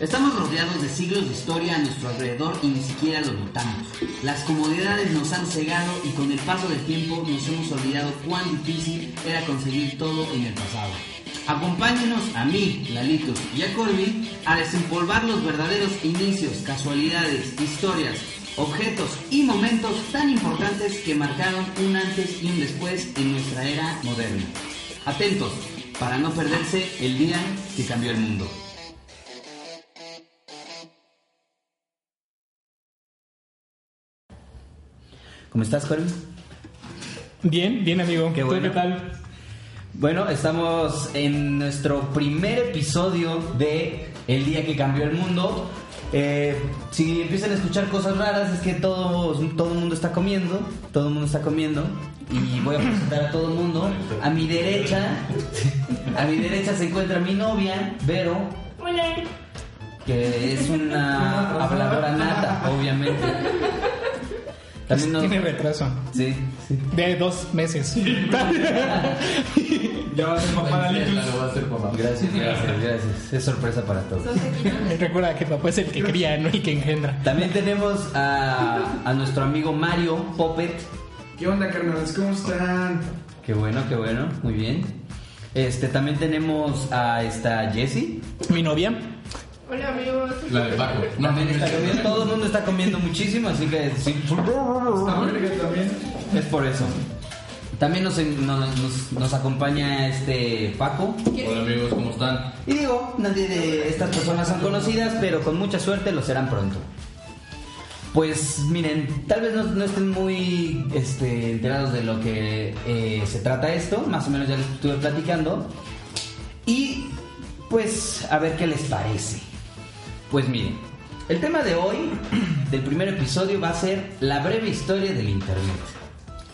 Estamos rodeados de siglos de historia a nuestro alrededor y ni siquiera lo notamos. Las comodidades nos han cegado y con el paso del tiempo nos hemos olvidado cuán difícil era conseguir todo en el pasado. Acompáñenos a mí, Lalitos y a Colby a desempolvar los verdaderos inicios, casualidades, historias, objetos y momentos tan importantes que marcaron un antes y un después en nuestra era moderna. Atentos para no perderse el día que cambió el mundo. ¿Cómo estás, Colby? Bien, bien amigo. Qué ¿Tú bueno. qué tal? Bueno, estamos en nuestro primer episodio de El día que cambió el mundo. Eh, si empiezan a escuchar cosas raras es que todo, todo el mundo está comiendo, todo el mundo está comiendo y voy a presentar a todo el mundo. A mi derecha, a mi derecha se encuentra mi novia, Vero, que es una habladora nata, obviamente. También nos- Tiene retraso. Sí, sí. De dos meses. Ya va a ser papá Lalitos. Gracias, gracias, gracias. Es sorpresa para todos. Recuerda que papá es el que cría, no el que engendra. También tenemos a, a nuestro amigo Mario Poppet. ¿Qué onda, carnales? ¿Cómo están? Qué bueno, qué bueno, muy bien. Este, también tenemos a esta Jessie. Mi novia. Hola amigos. La de Paco. Está comiendo, todo el mundo está comiendo muchísimo, así que sí, es por eso. También nos, nos, nos- nos acompaña este Paco. Hola amigos, ¿cómo están? Y digo, nadie de estas personas son conocidas, pero con mucha suerte lo serán pronto. Pues miren, tal vez no, no estén muy este, enterados de lo que eh, se trata esto, más o menos ya les estuve platicando. Y pues a ver qué les parece. Pues miren, el tema de hoy, del primer episodio, va a ser la breve historia del Internet.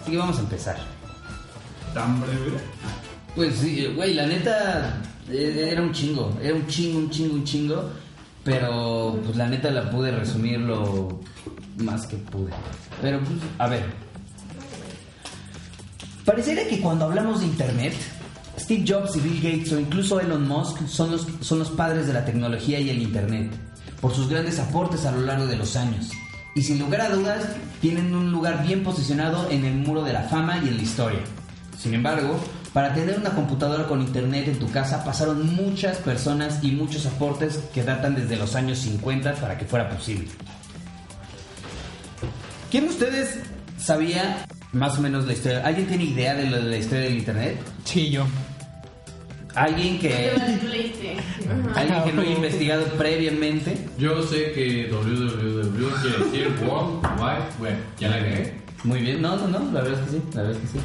Así que vamos a empezar. Tan breve. Pues sí, güey, la neta eh, era un chingo, era un chingo, un chingo, un chingo, pero pues la neta la pude resumir lo más que pude. Pero pues, a ver. Pareciera que cuando hablamos de Internet, Steve Jobs y Bill Gates o incluso Elon Musk son los, son los padres de la tecnología y el Internet, por sus grandes aportes a lo largo de los años. Y sin lugar a dudas, tienen un lugar bien posicionado en el muro de la fama y en la historia. Sin embargo, para tener una computadora con internet en tu casa pasaron muchas personas y muchos aportes que datan desde los años 50 para que fuera posible. ¿Quién de ustedes sabía más o menos la historia? ¿Alguien tiene idea de, lo de la historia del internet? Sí, yo. ¿Alguien que, lo alguien que no haya investigado previamente? Yo sé que www quiere decir World Wide Web. ¿Ya la agregué? Muy bien, no, no, no, la verdad es que sí, la verdad es que sí.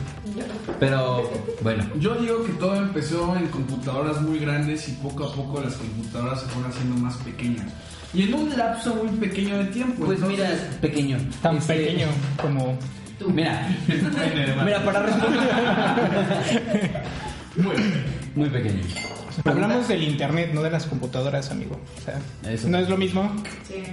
Pero, bueno, Yo digo que todo empezó en computadoras muy grandes y poco a poco las computadoras se fueron haciendo más pequeñas. Y en un lapso muy pequeño de tiempo. pues entonces- mira, pequeño. Tan Este, pequeño como. Mira, mira, para responder. Muy Muy pequeño. Hablamos del internet, no de las computadoras, amigo. O sea, Eso. no es lo mismo. Sí.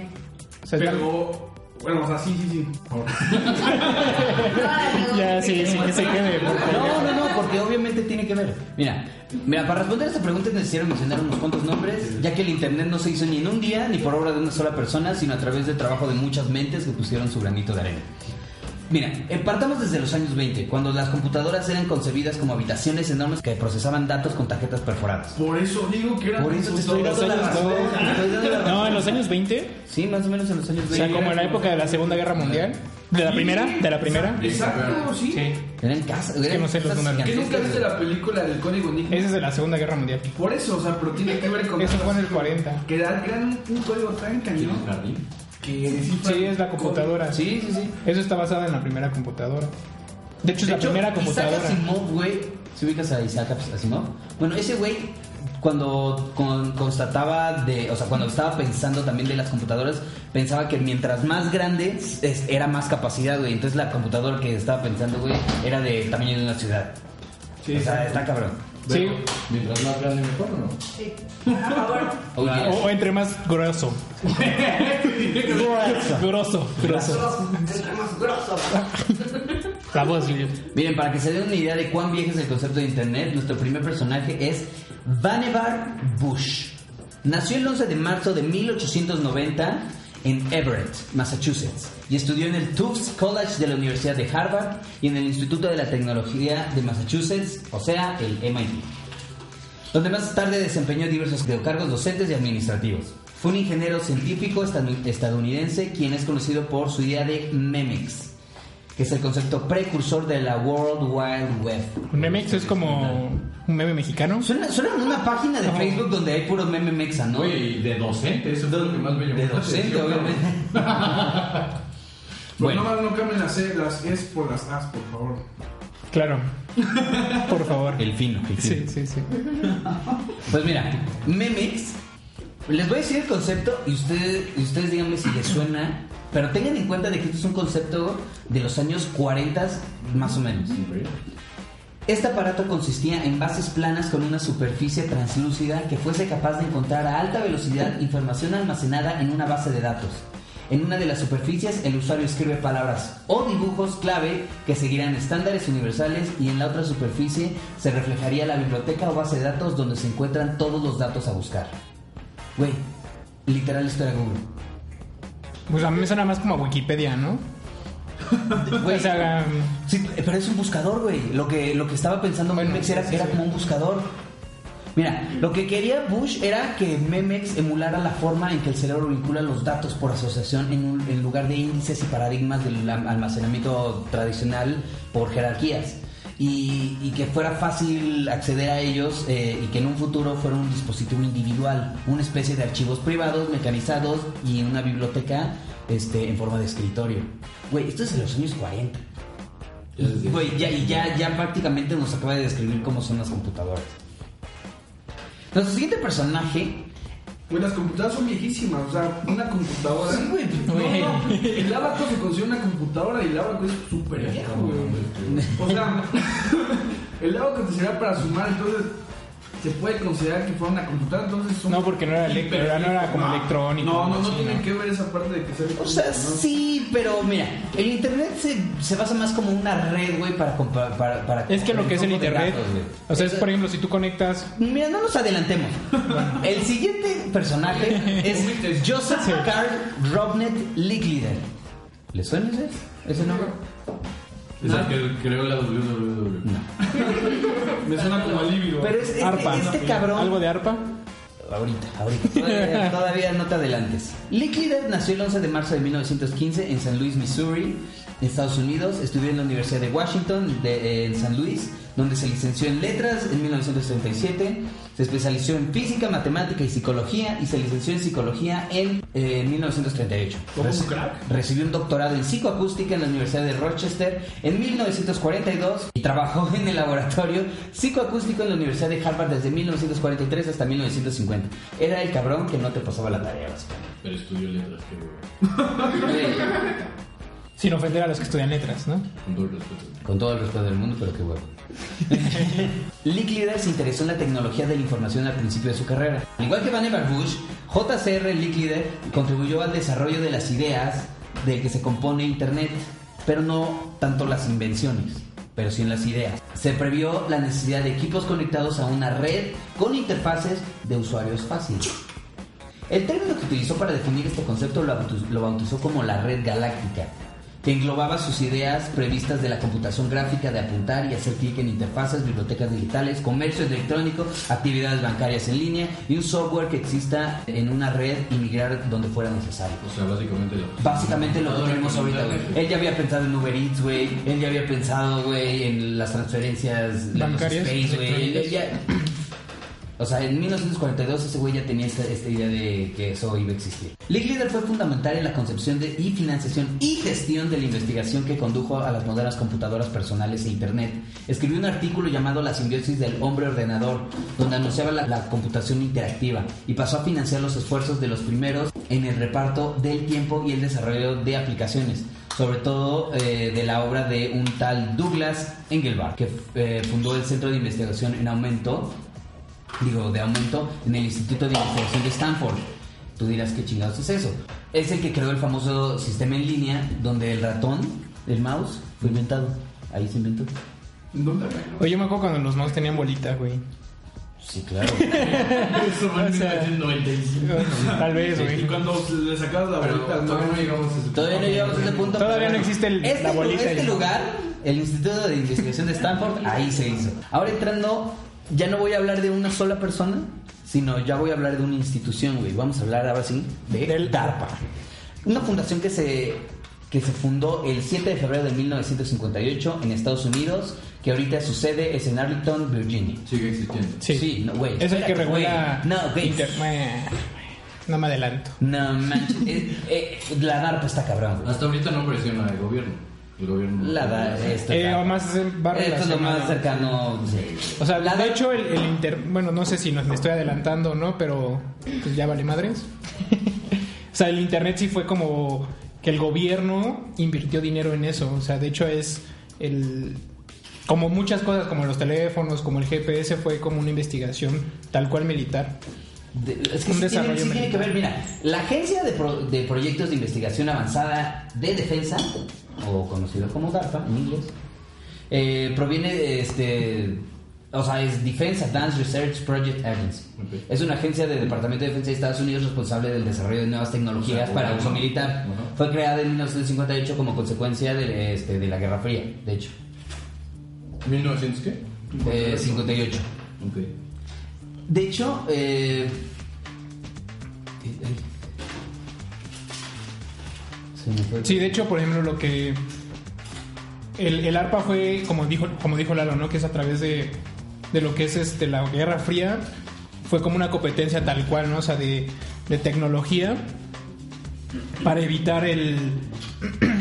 O sea, Pero, bueno, o sea, sí, sí, sí. Ya, sí, sí, que se quede. por favor. No, no, no, porque obviamente tiene que ver. Mira, mira, para responder a esta pregunta es necesario mencionar unos cuantos nombres, ya que el internet no se hizo ni en un día ni por obra de una sola persona, sino a través del trabajo de muchas mentes que pusieron su granito de arena. Mira, partamos desde los años 20, cuando las computadoras eran concebidas como habitaciones enormes que procesaban datos con tarjetas perforadas. Por eso digo que era Por eso te estoy dando la años razón. no. te estoy dando la razón. No, en los años 20. Sí, más o menos en los años O 20. sea, como en la época de la Segunda Guerra Mundial. ¿De la primera? ¿De la primera? Exacto, sí. Sí. Eran casas, que eran no sé los números. ¿Que nunca viste la película del código Enigma? Ese es de la Segunda Guerra Mundial. Por eso, o sea, pero tiene que ver con Eso fue en el 40. Que era- que eran un, un código tan cañón Jardín. Que descifra- Sí, es la computadora. Sí, sí, sí. Eso está basado en la primera computadora. De hecho, es De la hecho, primera Isaac computadora. Asimov, güey. ¿Se ubicas a Isaac Asimov? Bueno, ese güey, cuando con- constataba de. O sea, cuando estaba pensando también de las computadoras, pensaba que mientras más grande es- era más capacidad, güey. Entonces la computadora que estaba pensando, güey, era de tamaño de una ciudad. Sí, o sea, sí. está cabrón. Sí. Mientras más grande mejor, ¿o no? Sí. A favor. Oh, yes. O, o entre más grueso. grueso. Grueso. La voz. Miren, para que se den una idea de cuán viejo es el concepto de internet, nuestro primer personaje es Vannevar Bush. Nació el 11 de marzo de 1890 en Everett, Massachusetts, y estudió en el Tufts College de la Universidad de Harvard y en el Instituto de la Tecnología de Massachusetts, o sea, el MIT, donde más tarde desempeñó diversos cargos docentes y administrativos. Fue un ingeniero científico estadounidense quien es conocido por su idea de Memex, que es el concepto precursor de la World Wide Web. Un memex es como un meme mexicano. Suena, suena como una página de Facebook donde hay puro meme mexa, ¿no? Oye, y de docente, eso fue lo que más me llamó de docente, obviamente. Pues Bueno. nomás no cambien las, E, las S por las As, por favor. Claro. Por favor. El fino, el fino. Sí, sí, sí. Pues mira, Memex, les voy a decir el concepto y ustedes, ustedes díganme si les suena, pero tengan en cuenta de que esto es un concepto de los años 40 más o menos. Este aparato consistía en bases planas con una superficie translúcida que fuese capaz de encontrar a alta velocidad información almacenada en una base de datos. En una de las superficies el usuario escribe palabras o dibujos clave que seguirán estándares universales y en la otra superficie se reflejaría la biblioteca o base de datos donde se encuentran todos los datos a buscar. Güey, literal esto era Google. Pues a mí me suena más como a Wikipedia, ¿no? Güey, O sea, Sí, pero es un buscador, güey. Lo que, lo que estaba pensando Memex era que era como un buscador. Mira, lo que quería Bush era que Memex emulara la forma en que el cerebro vincula los datos por asociación en, un- en lugar de índices y paradigmas del am- almacenamiento tradicional por jerarquías. Y, y que fuera fácil acceder a ellos eh, y que en un futuro fuera un dispositivo individual, una especie de archivos privados, mecanizados y una biblioteca este, en forma de escritorio. Güey, esto es de los años 40. Y, güey, ya, ya, ya prácticamente nos acaba de describir cómo son las computadoras. Nuestro siguiente personaje. Güey, las computadoras son viejísimas, o sea, una computadora. Sí, güey. Güey. No, no, el abaco se considera una computadora y el abaco es súper viejo, güey. O sea, el abaco te será para sumar, entonces se puede considerar que fuera una computadora, entonces son No, porque no era elec- hiper- era- no era como electrónico, No, no, no tiene ¿no? que ver esa parte de que sea O sea, ¿no? sí, pero mira, el internet se, se basa más como una red, güey, para, para, para. es que lo que es el internet. datos. O sea, es por ejemplo, si tú conectas. Mira, no nos adelantemos. El siguiente personaje es Joseph Carl Robnet Licklider. ¿Le suena ese, ese nombre? Es el que creó la WWW. No. Me suena como alivio. Pero es, este, Arpa. este ¿no? cabrón. Algo de arpa. Ahorita, ahorita. Todavía, todavía no te adelantes. Licklider nació el 11 de marzo de 1915 en San Luis, Missouri, Estados Unidos. Estudió en la Universidad de Washington, de- en San Luis, donde se licenció en letras en 1937. Se especializó en física, matemática y psicología y se licenció en psicología en eh, 1938. ¿Como un Reci- crack? Recibió un doctorado en psicoacústica en la Universidad de Rochester en 1942 y trabajó en el laboratorio psicoacústico en la Universidad de Harvard desde 1943 hasta 1950. Era el cabrón que no te pasaba la tarea, básicamente. Pero estudió letras, que Sin ofender a los que estudian letras, ¿no? con todo el respeto. Con todo el respeto del mundo, pero qué huevo. Licklider se interesó en la tecnología de la información al principio de su carrera. Al igual que Vannevar Bush, JCR Licklider contribuyó al desarrollo de las ideas de que se compone Internet, pero no tanto las invenciones, pero sí en las ideas. Se previó la necesidad de equipos conectados a una red con interfaces de usuarios fáciles. El término que utilizó para definir este concepto lo bautizó como la red galáctica, que englobaba sus ideas previstas de la computación gráfica de apuntar y hacer clic en interfaces, bibliotecas digitales, comercio electrónico, actividades bancarias en línea y un software que exista en una red y migrar donde fuera necesario. O sea, básicamente lo Básicamente lo que tenemos ahorita, güey. Él ya había pensado en Uber Eats, güey. Él ya había pensado, güey, en las transferencias de los Bancarias, space, güey. O sea, en 1942 ese güey ya tenía esta, idea de que eso iba a existir. Licklider fue fundamental en la concepción de, y financiación y gestión de la investigación que condujo a las modernas computadoras personales e Internet. Escribió un artículo llamado La simbiosis del hombre-ordenador, donde anunciaba la, la computación interactiva y pasó a financiar los esfuerzos de los primeros en el reparto del tiempo y el desarrollo de aplicaciones sobre todo eh, de la obra de un tal Douglas Engelbart, que eh, fundó el Centro de Investigación en Aumento, digo, de aumento en el Instituto de Investigación de Stanford. Tú dirás, ¿qué chingados es eso? Es el que creó el famoso sistema en línea donde el ratón, el mouse, fue inventado. Ahí se inventó. ¿Dónde Oye, yo me acuerdo cuando los mouse tenían bolita, güey. Sí, claro. Eso fue en O sea, 1995. Tal vez, Y güey. cuando le sacabas la Pero bolita, todavía no llegamos a ese Todavía no llegamos a ese punto. Todavía pero no existe el- este, la bolita Este y- lugar, el Instituto de Investigación de Stanford, ahí se hizo. Ahora entrando, ya no voy a hablar de una sola persona, sino ya voy a hablar de una institución, güey. Vamos a hablar ahora sí de Del DARPA. Una fundación que se, que se fundó el 7 de febrero de 1958 en Estados Unidos, que ahorita su sede es en Arlington, Virginia. Sigue existiendo. Sí. no, güey. Es el que regula. güey. No, güey. Inter- No me adelanto. No manches. eh, eh, la DARPA está cabrón, güey. Hasta ahorita no presiona el gobierno. El gobierno. La da, esto, Eh, está- o más va esto es lo relacionado. más cercano. sí. O sea, La de hecho, el, el inter... Bueno, no sé si nos, me estoy adelantando o no, pero pues ya vale madres. o sea, el internet sí fue como que el gobierno invirtió dinero en eso. O sea, de hecho es el... Como muchas cosas, como los teléfonos, como el GPS, fue como una investigación tal cual militar. De- es que sí tiene, sí que ver. Mira, la Agencia de, Pro- de Proyectos de Investigación Avanzada de Defensa, o conocido como DARPA en inglés, eh, proviene de este. O sea, es Defense Advanced Research Project Agency. Es una agencia del Departamento de Defensa de Estados Unidos responsable del desarrollo de nuevas tecnologías O sea, para uso militar. Fue creada en 1958 como consecuencia de, este, de la Guerra Fría, de hecho. ¿1900 qué? Eh, 58. Ok. De hecho, eh, eh. Sí, de hecho, por ejemplo, lo que el, el ARPA fue, como dijo, como dijo Lalo, ¿no? Que es a través de, de lo que es este la Guerra Fría, fue como una competencia tal cual, ¿no? O sea, de, de tecnología para evitar el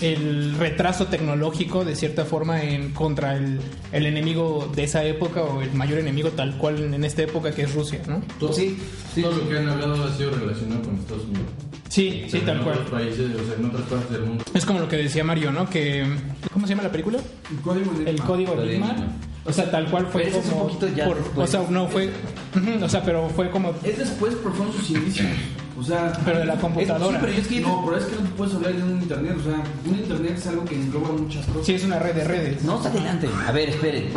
el retraso tecnológico de cierta forma en contra el, el enemigo de esa época o el mayor enemigo tal cual en esta época que es Rusia, ¿no? Todo, Sí, sí. todo lo que han hablado ha sido relacionado con Estados Unidos. Sí, sí, tal en cual. otros países, o sea, en otras partes del mundo. Es como lo que decía Mario, ¿no? Que ¿cómo se llama la película? El código El Enigma. código de. O sea, tal cual fue Pero ese es como un poquito ya por- después. o sea, no fue o sea, pero fue como Es después, pero fueron sus inicios. O sea. pero de la Es- computadora. sí, pero es que No, pero es que no puedes hablar de un internet. O sea, un internet es algo que engloba muchas cosas. Sí, es una red de redes. No, se adelante. A ver, esperen.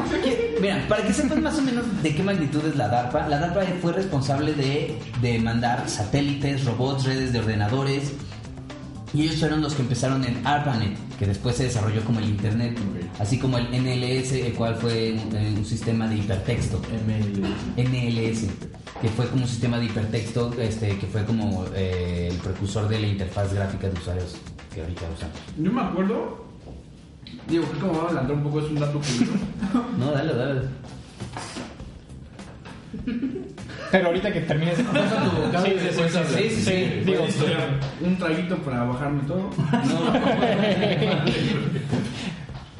Mira, para que sepan más o menos de qué magnitud es la DARPA, la DARPA fue responsable de, de mandar satélites, robots, redes de ordenadores. Y ellos fueron los que empezaron en ARPANET, que después se desarrolló como el Internet, así como el NLS, el cual fue un, eh, un sistema de hipertexto. NLS, que fue como un sistema de hipertexto, este, que fue como eh, el precursor de la interfaz gráfica de usuarios que ahorita usan. Yo me acuerdo. Digo, me voy a adelantar un poco, es un dato curioso. No, dale, dale. Pero ahorita que termines Sí, sí, sí, sí, sí, sí, digo, Listo. un traguito para bajarme todo.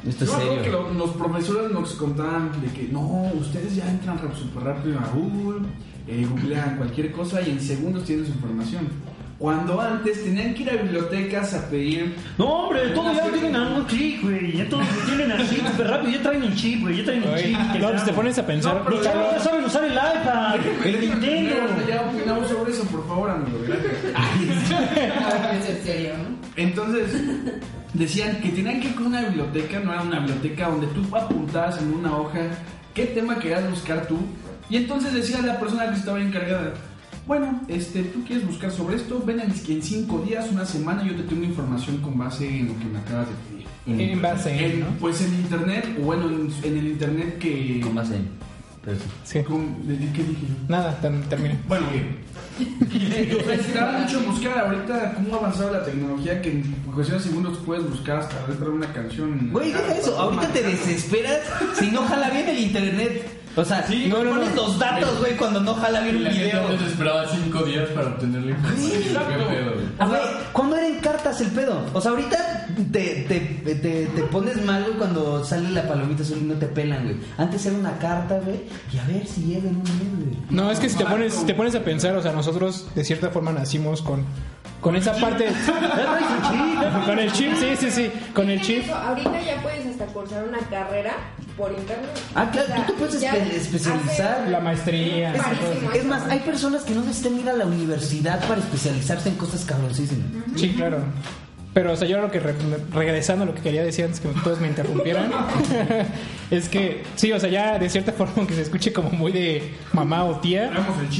Esto es que serio. lo- los profesores nos contaban de que no, ustedes ya entran ra- súper rápido a Google, eh, googlean cualquier cosa y en segundos tienen su información. Cuando antes tenían que ir a bibliotecas a pedir. No, hombre, todo ya lo tienen a un clic, güey. Ya todo lo tienen así súper rápido. Ya traen el chip, güey. Ya traen el Oye, chip. no, pues te pones a pensar, No, pero Los chavos ya saben usar el iPad, el Nintendo. Ya opinamos sobre eso, por favor, amigo. Gracias. en serio, ¿no? Entonces, decían que tenían que ir con una biblioteca, no era una biblioteca donde tú apuntabas en una hoja qué tema querías buscar tú. Y entonces decía la persona que estaba encargada, bueno, este, tú quieres buscar sobre esto, ven en, en cinco días, una semana, yo te tengo información con base en lo que me acabas de pedir. en base en, En- ¿no? Pues en internet, o bueno, en, en el internet que... Con base en. Sí. Con- ¿de ¿Qué dije yo? Nada, ter- terminé. Bueno, te da mucho buscar ahorita cómo ha avanzado la tecnología que en cuestión de segundos puedes buscar hasta letra de una canción. Güey, deja eso. Ahorita te desesperas si no jala bien el internet. O sea, no, no, pones no. los datos, güey, cuando no jala bien un video. antes esperaba cinco días para obtener la información. exacto. Qué pedo, güey. A ver, ¿cuándo era en cartas el pedo? O sea, ahorita te, te, te, te pones mal, güey, cuando sale la palomita azul y no te pelan, güey. Antes era una carta, güey, y a ver si llega en un mes, güey. No, es que si te pones, si te pones a pensar, o sea, nosotros de cierta forma nacimos con, con esa parte. con el chip, sí, sí, sí. Con el chip. Ahorita ya puedes hasta cursar una carrera por internet. Ah, claro, tú te puedes espe- especializar. La maestría. Es más, hay personas que no necesitan ir a la universidad para especializarse en cosas cabroncísimas. Sí, claro. Pero, o sea, yo lo que re- regresando a lo que quería decir antes que todos me interrumpieran, Es que, sí, o sea, ya de cierta forma, aunque se escuche como muy de mamá o tía,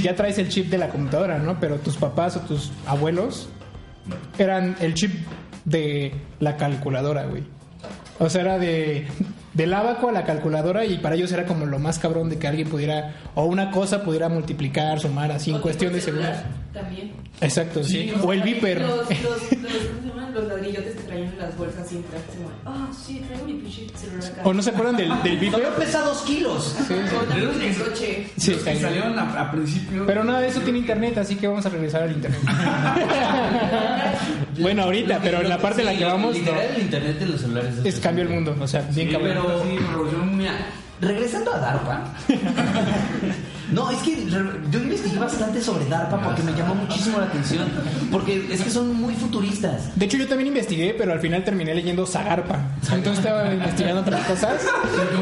ya traes el chip de la computadora, ¿no? Pero tus papás o tus abuelos eran el chip de la calculadora, güey. O sea, era de del abaco a la calculadora y para ellos era como lo más cabrón de que alguien pudiera, o una cosa pudiera multiplicar, sumar así en cuestión de segundos. También. Exacto, sí. Sí, O el viper. Los, los, los. Los ladrillotes que traían en las bolsas siempre. Ah, sí, traigo mi pinche celular acá. ¿O no se acuerdan del, del viper? Todavía pesa dos kilos. O también ¿De el dónde? coche. Sí, Los que salieron a, a principio. Pero nada de eso tiene internet, así que vamos a regresar al internet. bueno, ahorita, pero en la parte en la que vamos, no. Literal, el internet de los celulares Es cambio el mundo, o sea, bien Sí, cabrón. pero sí, revolución. Mira, regresando a DARPA. No, es que yo investigué bastante sobre DARPA porque me llamó muchísimo la atención. Porque es que son muy futuristas. De hecho, yo también investigué, pero al final terminé leyendo Zagarpa. Entonces estaba investigando otras cosas.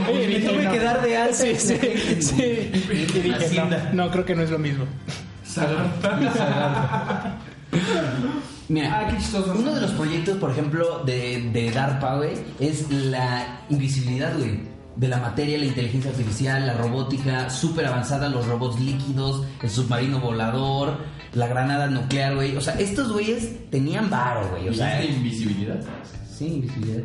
Y Me tuve que dar de alta. Sí, sí, sí. Y dije, no, no, creo que no es lo mismo. Mira, Ah, qué chistoso. uno de los proyectos, por ejemplo, de, de DARPA, güey, es la invisibilidad, güey. De la materia, la inteligencia artificial, la robótica, súper avanzada, los robots líquidos, el submarino volador, la granada nuclear, güey. O sea, estos güeyes tenían varo, güey. O sea, ¿Dijiste invisibilidad? sí, invisibilidad.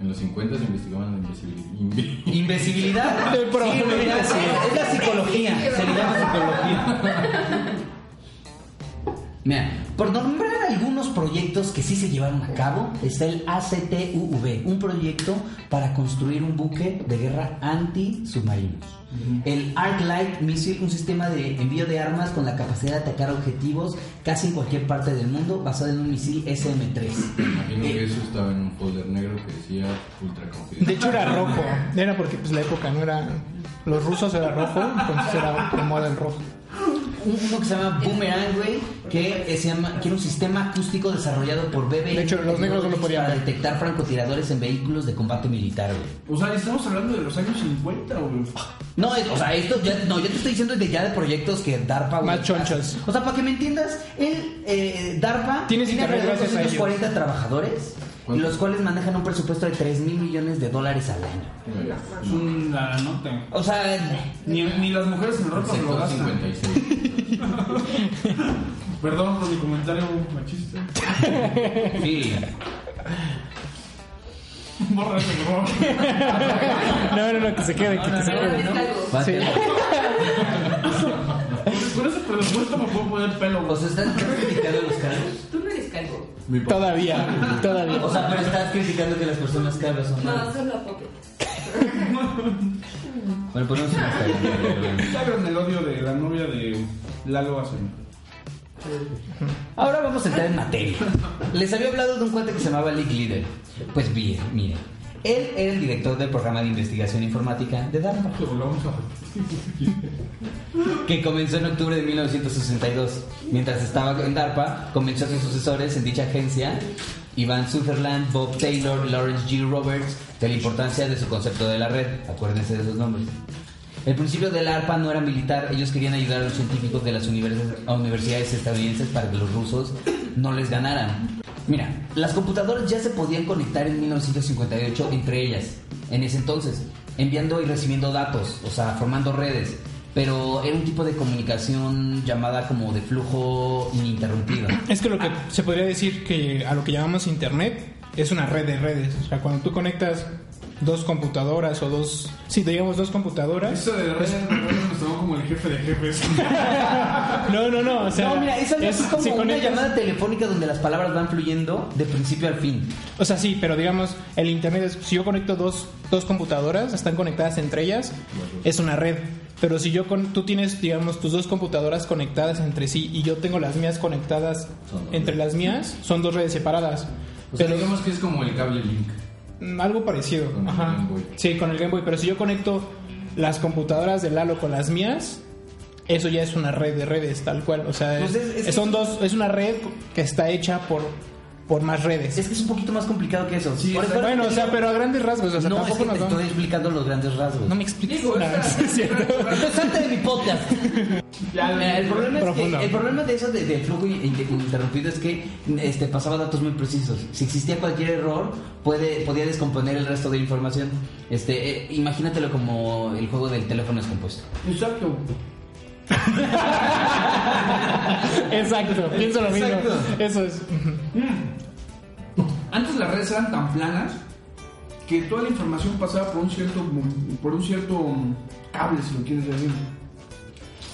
En los 50 se investigaban la invisibilidad. Invi- Invisibilidad. Sí, es la psicología. Se le llama psicología. Mira, por nombrar algunos proyectos que sí se llevaron a cabo, está el ACTUV, un proyecto para construir un buque de guerra anti-submarinos. El Arc Light Missile, un sistema de envío de armas con la capacidad de atacar objetivos casi en cualquier parte del mundo, basado en un misil SM-3. Imagino Eh, que eso estaba en un folder negro que decía ultra De confidencial. hecho, era rojo. Era porque pues, la época no era. Los rusos era rojo, entonces era de moda el rojo. Uno que se llama Boomerang, güey, que, se llama, que era un sistema acústico desarrollado por BB. De hecho, los negros no lo podían Para detectar francotiradores en vehículos de combate militar, güey. O sea, estamos hablando de los años 50, güey. No, es- o sea, esto ya, no, yo te estoy diciendo de ya de proyectos que DARPA, güey, Más chonchos. O sea, para que me entiendas, el eh, DARPA Tienes tiene internet alrededor de gracias a ellos. 240 trabajadores, ¿Cuánto? los cuales manejan un presupuesto de 3 mil millones de dólares al año. Es una nota. O sea, Ni, ni las mujeres en ropa se lo gastan. 56. Perdón por mi comentario machista. sí. Borra ese, por. No, no, no, que se quede, que, que se Ahora quede, ¿no? Sí. Con ese presupuesto me puedo poner pelo, O güey. sea, estás criticando los cargos. Tú no eres calvo. Mi papá. Todavía, todavía. O sea, pero estás criticando que las personas calvas son No, malas. solo Poppy. Bueno, ponemos una historia. Saben el odio de la novia de Lalo Asen. Ahora vamos a entrar en materia. Les había hablado de un cuate que se llamaba Lick Leader. Pues bien, miren. Él era el director del programa de investigación informática de DARPA, que comenzó en octubre de 1962. Mientras estaba en DARPA, comenzó a sus sucesores en dicha agencia, Ivan Sutherland, Bob Taylor, Lawrence G. Roberts, de la importancia de su concepto de la red. Acuérdense de esos nombres. El principio del ARPA no era militar, ellos querían ayudar a los científicos de las universidades estadounidenses para que los rusos no les ganaran. Mira, las computadoras ya se podían conectar en 1958 entre ellas, en ese entonces, enviando y recibiendo datos, o sea, formando redes, pero era un tipo de comunicación llamada como de flujo ininterrumpido. Es que lo que se podría decir que a lo que llamamos internet es una red de redes. O sea, cuando tú conectas dos computadoras o dos, sí, digamos dos computadoras. Eso de redes de redes nos tomó como el jefe de jefes. No, no, no, o sea, no, mira, es algo así como si una llamada telefónica donde las palabras van fluyendo de principio al fin. O sea, sí, pero digamos, el internet es, si yo conecto dos, dos computadoras, están conectadas entre ellas, es una red. Pero si yo con, tú tienes, digamos, tus dos computadoras conectadas entre sí y yo tengo las mías conectadas entre las mías, son dos redes separadas. O sea, Pero digamos que es como el cable link. Mm, Algo parecido. Con el. Game Boy. Sí, con el Game Boy. Pero si yo conecto las computadoras de Lalo con las mías, eso ya es una red de redes, tal cual. O sea, Pues es- es- es que- son dos, es una red que está hecha por por más redes. Es que es un poquito más complicado que eso. Sí, Por exacto. eso- Bueno, o sea, pero a grandes rasgos, o sea, no, es tampoco que nos te estoy explicando los grandes rasgos. No me expliques. Digo, nada, salte de mi podcast. Ya, el problema es que el problema de eso de, de flujo in- in- interrumpido es que este pasaba datos muy precisos. Si existía cualquier error, puede podía descomponer el resto de la información. Este, eh, imagínatelo como el juego del teléfono descompuesto. Exacto. Exacto, pienso lo mismo. Exacto. Eso es. Antes las redes eran tan planas que toda la información pasaba por un cierto por un cierto cable, si lo quieres decir.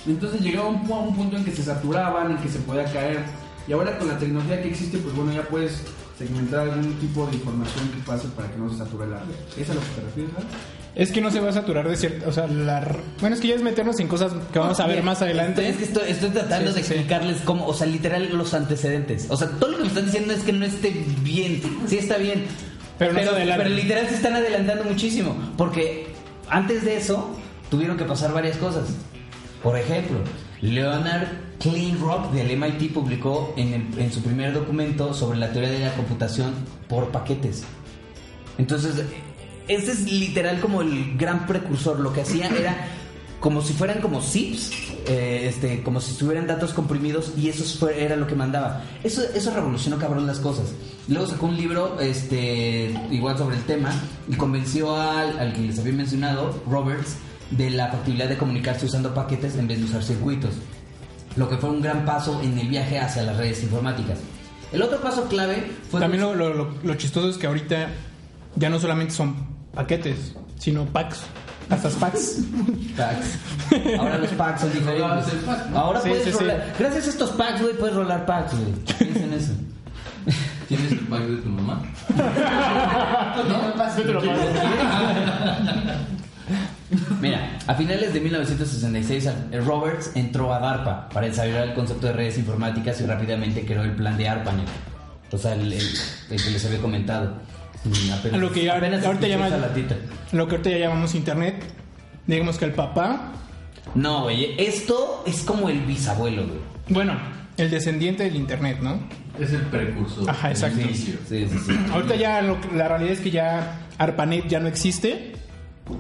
Entonces llegaba un, un punto en que se saturaban, en que se podía caer. Y ahora con la tecnología que existe, pues bueno, ya puedes segmentar algún tipo de información que pase para que no se sature la red. ¿Es a lo que te refieres? Es que no se va a saturar de cierto. O sea, la. Bueno, es que ya es meternos en cosas que vamos a ver más adelante. Es que estoy, estoy tratando Sí, de sí. explicarles cómo, o sea, literal los antecedentes. O sea, todo lo que me están diciendo es que no esté bien. Sí está bien. Pero no adelanta. pero literal se están adelantando muchísimo. Porque antes de eso tuvieron que pasar varias cosas. Por ejemplo, Leonard Kleinrock del MIT publicó en, el- en su primer documento sobre la teoría de la computación por paquetes. Entonces, este es literal como el gran precursor. Lo que hacía era como si fueran como zips, eh, este, como si estuvieran datos comprimidos y eso fue- era lo que mandaba. Eso, eso revolucionó cabrón las cosas. Luego sacó un libro, este, igual sobre el tema y convenció al, al que les había mencionado, Roberts, de la factibilidad de comunicarse usando paquetes en vez de usar circuitos. Lo que fue un gran paso en el viaje hacia las redes informáticas. El otro paso clave fue También lo, lo, lo- lo chistoso es que ahorita ya no solamente son paquetes, sino packs. Hasta packs. Packs. Ahora los packs son diferentes. Ahora Sí, puedes sí, sí. rolar. Gracias a estos packs, güey, puedes rolar packs, güey. Piensa en eso. ¿Tienes el pack de tu mamá? Mira, a finales de 1966, el Roberts entró a DARPA para desarrollar el concepto de redes informáticas y rápidamente creó el plan de ARPANET. O sea, el, el- el que les había comentado. Apenas- Lo que ya- ahorita escuché llama- esa latita. Lo que ahorita ya llamamos internet. Digamos que el papá, No, güey, esto es como el bisabuelo, güey. bueno, el descendiente del internet, ¿no? Es el precursor. Ajá, el exacto. inicio. Sí, sí, sí. Ahorita ya lo la realidad es que ya ARPANET ya no existe,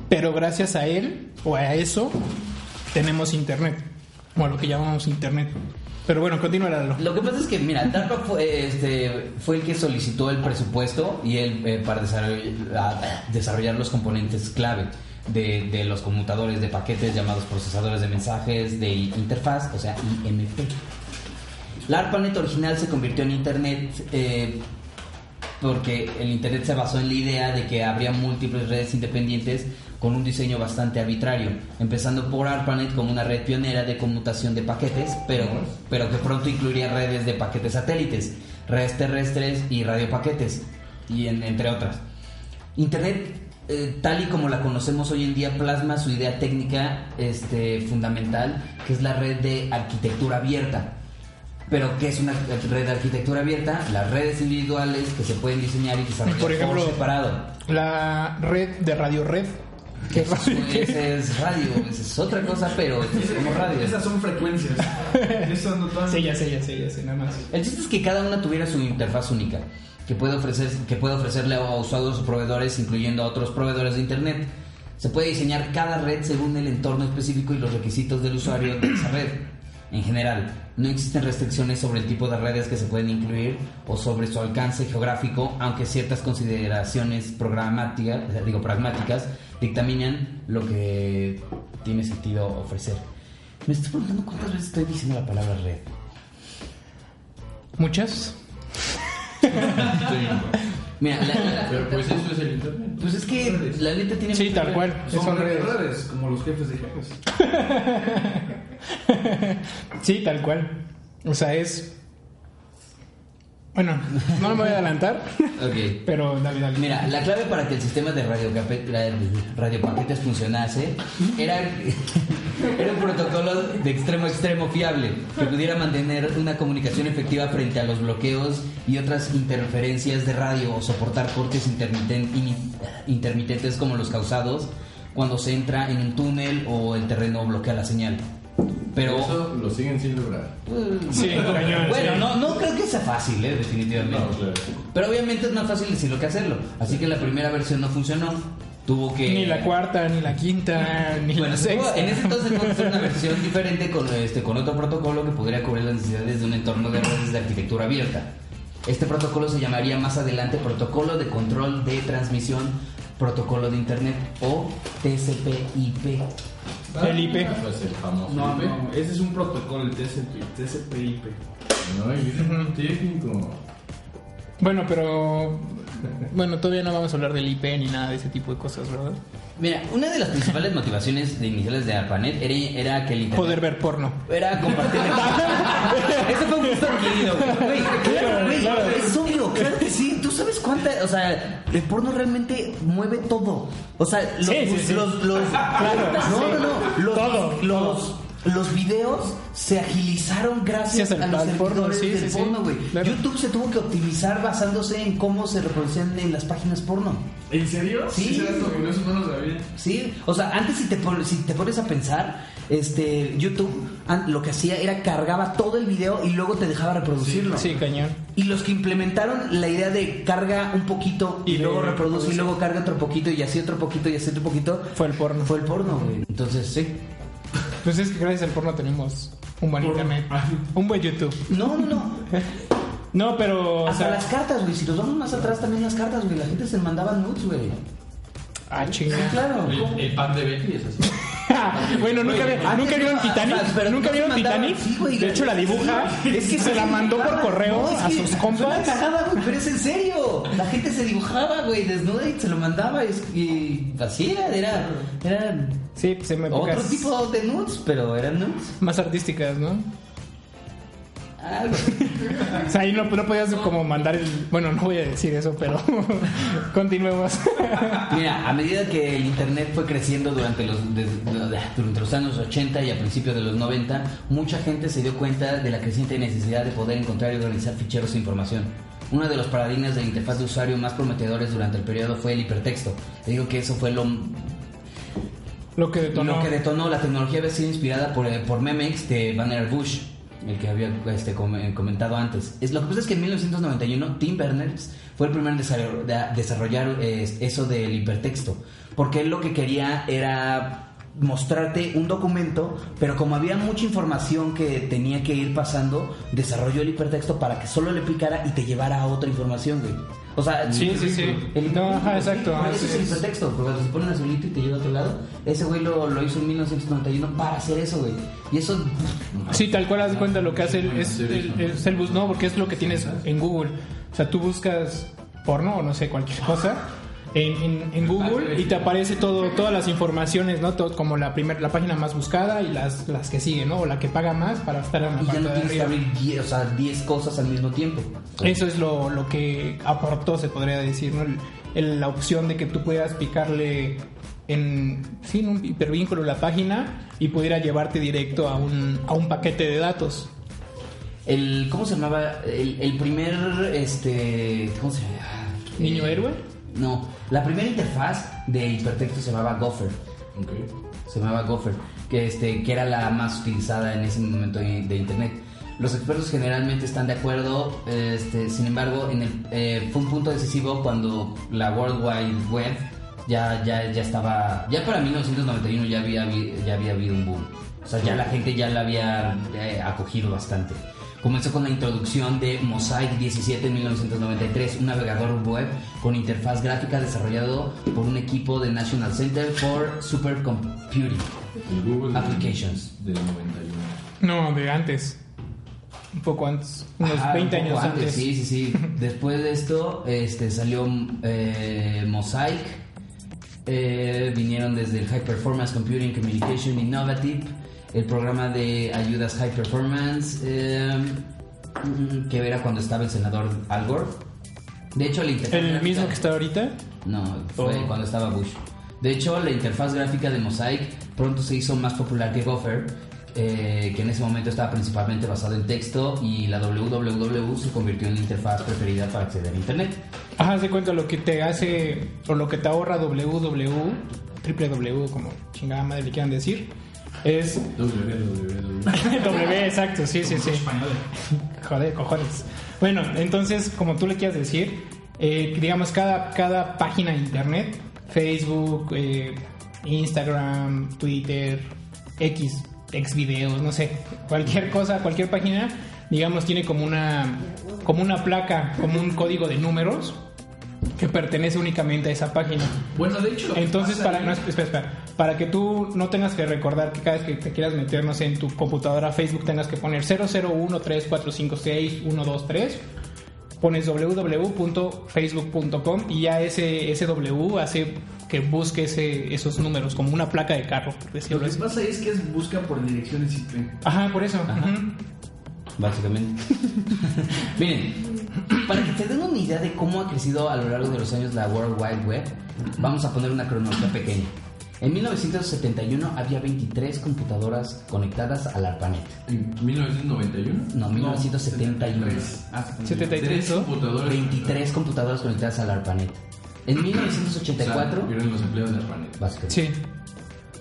pero gracias a él o a eso tenemos internet, o a lo que llamamos internet. Pero bueno, continúa Lalo. Lo que pasa es que, mira, DARPA fue, este, fue el que solicitó el presupuesto y él eh, para desarrollar, desarrollar los componentes clave de, de los conmutadores de paquetes llamados procesadores de mensajes de interfaz, o sea, IMP. La ARPANET original se convirtió en Internet eh, porque el Internet se basó en la idea de que habría múltiples redes independientes con un diseño bastante arbitrario, empezando por ARPANET como una red pionera de conmutación de paquetes, pero, pero que pronto incluiría redes de paquetes satélites, redes terrestres y radiopaquetes, y en- entre otras. Internet, eh, tal y como la conocemos hoy en día, plasma su idea técnica este, fundamental, que es la red de arquitectura abierta. Pero, ¿qué es una red de arquitectura abierta? Las redes individuales que se pueden diseñar y desarrollar Por ejemplo, separado. La red de Radio Red. Que es radio- Ese es radio, esa es otra cosa, pero es como radio. Esas son frecuencias. Esas no todas. Sí, ya sé, ya sé, ya sé, nada más. El chiste es que cada una tuviera su interfaz única, que puede, ofrecer, que puede ofrecerle a usuarios o proveedores, incluyendo a otros proveedores de Internet. Se puede diseñar cada red según el entorno específico y los requisitos del usuario de esa red. En general, no existen restricciones sobre el tipo de redes que se pueden incluir o sobre su alcance geográfico, aunque ciertas consideraciones programáticas, digo, pragmáticas dictaminan lo que tiene sentido ofrecer. Me estoy preguntando cuántas veces estoy diciendo la palabra red. Muchas. Mira, la- la- Pero pues eso es el internet. Pues es que la neta tiene Sí, tal cual. Son Son redes. redes. redes, como los jefes de jefes. Sí, tal cual. O sea, es. Bueno, no me voy a adelantar, pero dale, dale. Mira, la clave para que el sistema de radiopaquetes funcionase era, era un protocolo de extremo a extremo fiable que pudiera mantener una comunicación efectiva frente a los bloqueos y otras interferencias de radio o soportar cortes intermiten- intermitentes como los causados cuando se entra en un túnel o el terreno bloquea la señal. Pero Eso lo siguen sin lograr. Sí, cañón. bueno, no, no creo que sea fácil, ¿eh? definitivamente. No, claro. Pero obviamente es más fácil decirlo que hacerlo. Así que la primera versión no funcionó. Tuvo que. Ni la cuarta, ni la quinta, ni Bueno, la sexta. en ese entonces tuvo que hacer una versión diferente con, este, con otro protocolo que podría cubrir las necesidades de un entorno de redes de arquitectura abierta. Este protocolo se llamaría más adelante Protocolo de Control de Transmisión Protocolo de Internet o TCP/IP. El IP. Pues el famoso No, IP. no, ese es un protocolo, el TCP, TCP/IP. No, yo soy muy técnico. Bueno, pero. Bueno, todavía no vamos a hablar del IP ni nada de ese tipo de cosas, ¿verdad? Mira, una de las principales motivaciones de iniciales de ARPANET era, era que el Internet Poder ver porno. Era compartir. Ese fue un gusto adquirido. Güey, claro, güey, claro. Es obvio, claro que sí. Tú sabes cuánta. O sea, el porno realmente mueve todo. O sea, los. Sí, sí, sí. los, los- Claro, no, no, no. Los, Todo, los, los videos se agilizaron gracias Sí, a los servidores sí, del sí, porno, güey. Claro. YouTube se tuvo que optimizar basándose en cómo se reproducían en las páginas porno. ¿En serio? Sí. ¿Será esto? No, eso no lo sabía. Sí, o sea, antes si te, pon- si te pones a pensar, este YouTube lo que hacía era cargaba todo el video y luego te dejaba reproducirlo. Sí, cañón. Y los que implementaron la idea de carga un poquito y, Y luego reproduce y luego carga otro poquito y así otro poquito y así otro poquito, Fue el porno. fue el porno, güey. Entonces, sí. Pues es que gracias al porno tenemos un buen internet. Un buen YouTube. No, no, no. No, pero. O Hasta sea, las cartas, güey. Si nos vamos más atrás, también las cartas, güey. La gente se mandaba nudes, güey. Ah, chinga. Claro. El, el pack de Betty es así. bueno, nunca, vi- ¿nunca vieron no, Titanic? sea, pero ¿Nunca vieron se Titanic? de hecho, la dibuja. Es que se la mandó por correo a sus compas. pero es en serio. La gente se dibujaba, güey, desnuda y se lo mandaba. Y así era, era, era Sí, pues en otro tipo de nudes, pero eran nudes. más artísticas, ¿no? Algo. O sea, ahí no, no podías como mandar el... Bueno, no voy a decir eso, pero continuemos. Mira, a medida que el internet fue creciendo durante los, de- de- durante los años 80 y a principios de los 90, mucha gente se dio cuenta de la creciente necesidad de poder encontrar y organizar ficheros e información. Uno de los paradigmas de la interfaz de usuario más prometedores durante el periodo fue el hipertexto. Te digo que eso fue lo, Lo que detonó. lo que detonó la tecnología había sido inspirada por, eh, por Memex de Banner Bush, el que había este, com- comentado antes. Es, lo que pasa es que en 1991 Tim Berners fue el primer en desarroll- de- desarrollar eso del hipertexto, porque él lo que quería era mostrarte un documento, pero como había mucha información que tenía que ir pasando, desarrolló el hipertexto para que solo le picara y te llevara a otra información, güey. O sea, Sí, sí, sí. el No, ajá, exacto. Ese es el hipertexto, porque se pone azulito y te lleva a otro lado, ese güey lo, lo hizo en 1991 para hacer eso, güey. Y eso, Sí, tal cual haz de cuenta lo que hace el, es, el, es el bus, no, porque es lo que tienes en Google. O sea, tú buscas porno o no sé, cualquier cosa en, en, en Google y te aparece todo, todas las informaciones, ¿no? Todo, como la primer, la página más buscada y las, las que siguen, ¿no? O la que paga más para estar en la y ya no de tienes que abrir 10, o sea, 10 cosas al mismo tiempo. Eso es lo, lo que aportó, se podría decir, ¿no? El- el- la opción de que tú pudieras picarle en, sí, en un hipervínculo la página y pudiera llevarte directo a un, a un paquete de datos. El, ¿Cómo se llamaba? El, el primer, este, ¿cómo se llama? ¿Niño Eh, héroe? No, la primera interfaz de hipertexto se llamaba Gopher. Se llamaba Gopher, que, este, que era la más utilizada en ese momento de, internet. Los expertos generalmente están de acuerdo, este, sin embargo, en el, eh, fue un punto decisivo cuando la World Wide Web ya, ya, ya estaba, ya para 1991 ya había, ya había habido un boom. O sea, ya la gente ya la había eh, acogido bastante. Comenzó con la introducción de Mosaic 17 en 1993, un navegador web con interfaz gráfica desarrollado por un equipo de National Center for Supercomputing. Applications. del 91. No, de antes. Un poco antes. Unos Ajá, 20 un años antes. Sí, sí, sí. Después de esto este, salió eh, Mosaic. Eh, vinieron desde el High Performance Computing Communication Innovative, el programa de ayudas High Performance, eh, mm, que era cuando estaba el senador Al Gore. De hecho, la interfaz ¿El gráfica- mismo que está ahorita? No, fue Oh. cuando estaba Bush. De hecho, la interfaz gráfica de Mosaic pronto se hizo más popular que Gopher, eh, que en ese momento estaba principalmente basado en texto y la www se convirtió en la interfaz preferida para acceder a Internet. Ajá, se cuenta lo que te hace o lo que te ahorra www, www, como chingada madre le quieran decir, Es www. W, exacto, sí, sí, sí. Joder, cojones. Bueno, entonces, como tú le quieras decir, eh, digamos, cada, cada página de internet, Facebook, eh, Instagram, Twitter, X, X videos, no sé, cualquier cosa, cualquier página, digamos, tiene como una, como una placa, como un código de números que pertenece únicamente a esa página. Bueno, de hecho. Entonces, para, ahí- no, espera, espera, para que tú no tengas que recordar que cada vez que te quieras meter, no sé, en tu computadora Facebook tengas que poner 00134561123, pones www.facebook.com y ya ese, ese W hace que busque ese, esos números como una placa de carro, por Lo que así. pasa es que es busca por direcciones IP. Ajá, por eso. básicamente. Miren, para que te den una idea de cómo ha crecido a lo largo de los años la World Wide Web, vamos a poner una cronología pequeña. En 1971 había 23 computadoras conectadas al ARPANET. ¿En 1991? No, 1971. Ah, 73, Tres ¿no? computadores. 23 computadoras conectadas al ARPANET. En O sea, 1984, vieron los empleados de Arpanet. básicamente, Sí.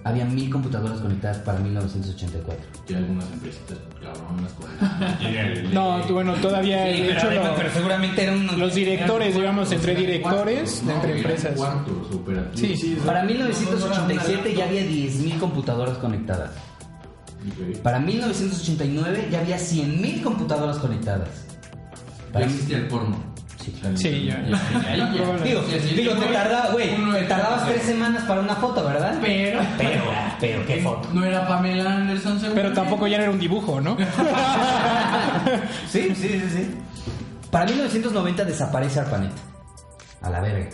Había mil computadoras conectadas para 1984. Y algunas empresitas cabronas con. No, bueno, todavía, de hecho, lo- seguramente eran los directores, digamos, entre directores, No, entre empresas. Cuartos operativos. Sí, Sí, Para no, no, no, 1987 no, ya había 10.000 computadoras conectadas. Para 1989 ya había 100.000 computadoras conectadas. Ya Para- existía el porno. Sí. Ya. Digo, digo, te tardaba, güey, te tardabas tres semanas para una foto, ¿verdad? Pero. Pero, pero, ¿qué foto? No era Pamela Anderson, seguro. pero tampoco ya no era un dibujo, ¿no? Sí, sí, sí, sí. Para 1990 desaparece ARPANET. A la verga.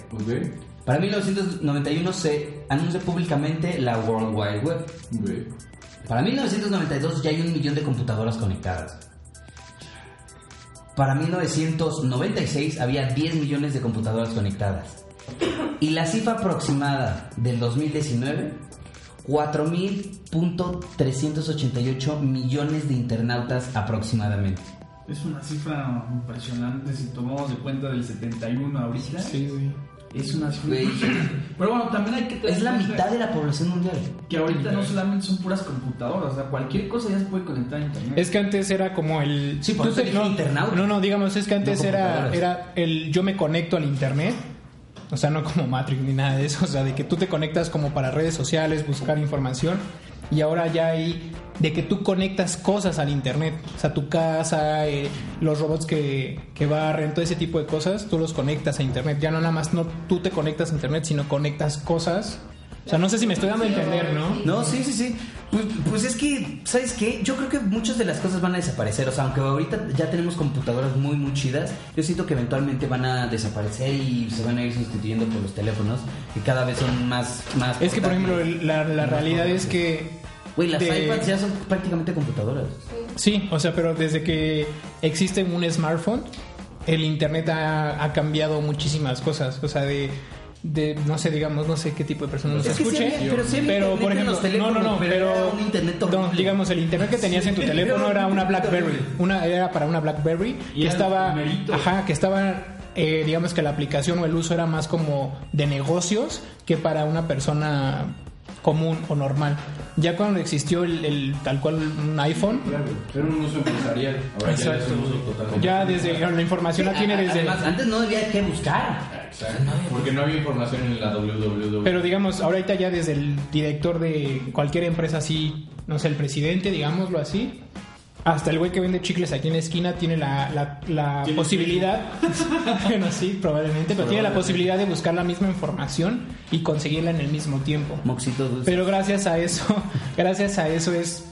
Para 1991 se anuncia públicamente la World Wide Web. Ok. Para 1992 ya hay un millón de computadoras conectadas. Para 1996 había 10 millones de computadoras conectadas. Y la cifra aproximada del 2019, 4.388 millones de internautas aproximadamente. Es una cifra impresionante si tomamos de cuenta del 71 ahorita. Sí, sí. Es una. Pero bueno, también hay que tener Es la mitad de la población mundial. Que ahorita no solamente son puras computadoras, o sea, cualquier cosa ya se puede conectar a internet. Es que antes era como el. Sí, por tú eso te- no, internauta. no, no, digamos, es que antes No era, era el yo me conecto al internet. O sea, no como Matrix ni nada de eso. O sea, de que tú te conectas como para redes sociales, buscar información. Y ahora ya hay de que tú conectas cosas al internet. O sea, tu casa, eh, los robots que, que barren, todo ese tipo de cosas, tú los conectas a internet. Ya no nada más no tú te conectas a internet, sino conectas cosas. O sea, no sé si me estoy dando a entender, ¿no? No, sí, sí, sí. Pues, pues es que, ¿sabes qué? Yo creo que muchas de las cosas van a desaparecer. O sea, aunque ahorita ya tenemos computadoras muy, muy chidas, yo siento que eventualmente van a desaparecer y se van a ir sustituyendo por los teléfonos, que cada vez son más... más Es que, por ejemplo, la, la realidad es que... Güey, las de- iPads ya son prácticamente computadoras. Sí, o sea, pero desde que existe un smartphone, el internet ha, ha cambiado muchísimas cosas. O sea, de, de, no sé, digamos, no sé qué tipo de persona nos Es sí escuche. había- pero sí había pero, internet por en ejemplo, no, no, no, pero pero, era un internet no, horrible. digamos, el internet que tenías en tu Sí, teléfono era era un una BlackBerry. Una era para una BlackBerry Y que estaba, ajá, que estaba, eh, digamos que la aplicación o el uso era más como de negocios que para una persona común o normal. Ya cuando existió el, el tal cual un iPhone, Claro, era un uso empresarial. Ahora ya es un uso ya desde la información la tiene desde Además, antes no había que buscar. Exacto. Porque no había información en la www. Pero digamos, ahorita ya desde el director de cualquier empresa así, no sé, el presidente, digámoslo así, hasta el güey que vende chicles aquí en la esquina tiene la, la, la posibilidad, bueno, sí, probablemente, pero tiene la posibilidad de buscar la misma información y conseguirla en el mismo tiempo. Moxito dulce. Pero gracias a eso, gracias a eso es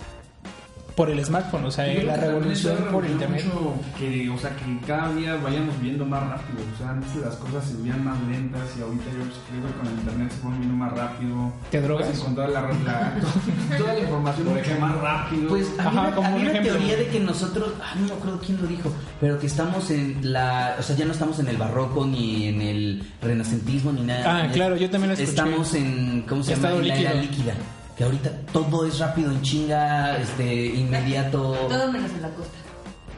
por el smartphone, o sea, creo la revolución por internet. mucho que, o sea, que cada día vayamos viendo más rápido. O sea, antes las cosas se veían más lentas y ahorita yo creo que con el internet se pone viendo más rápido. ¿Te drogas? Puedes encontrar la, la- toda la información mucho más rápido. Pues a mí, Ajá, me- como a mí un la ejemplo. teoría de que nosotros, ah, no me acuerdo quién lo dijo, pero que estamos en la, o sea, ya no estamos en el barroco ni en el renacentismo ni nada. Ah, Ya claro, yo también lo escuché. Estamos en, ¿cómo se Estado llama? En la era líquida. Que ahorita todo es rápido, en chinga, este, inmediato. Todo menos en la costa.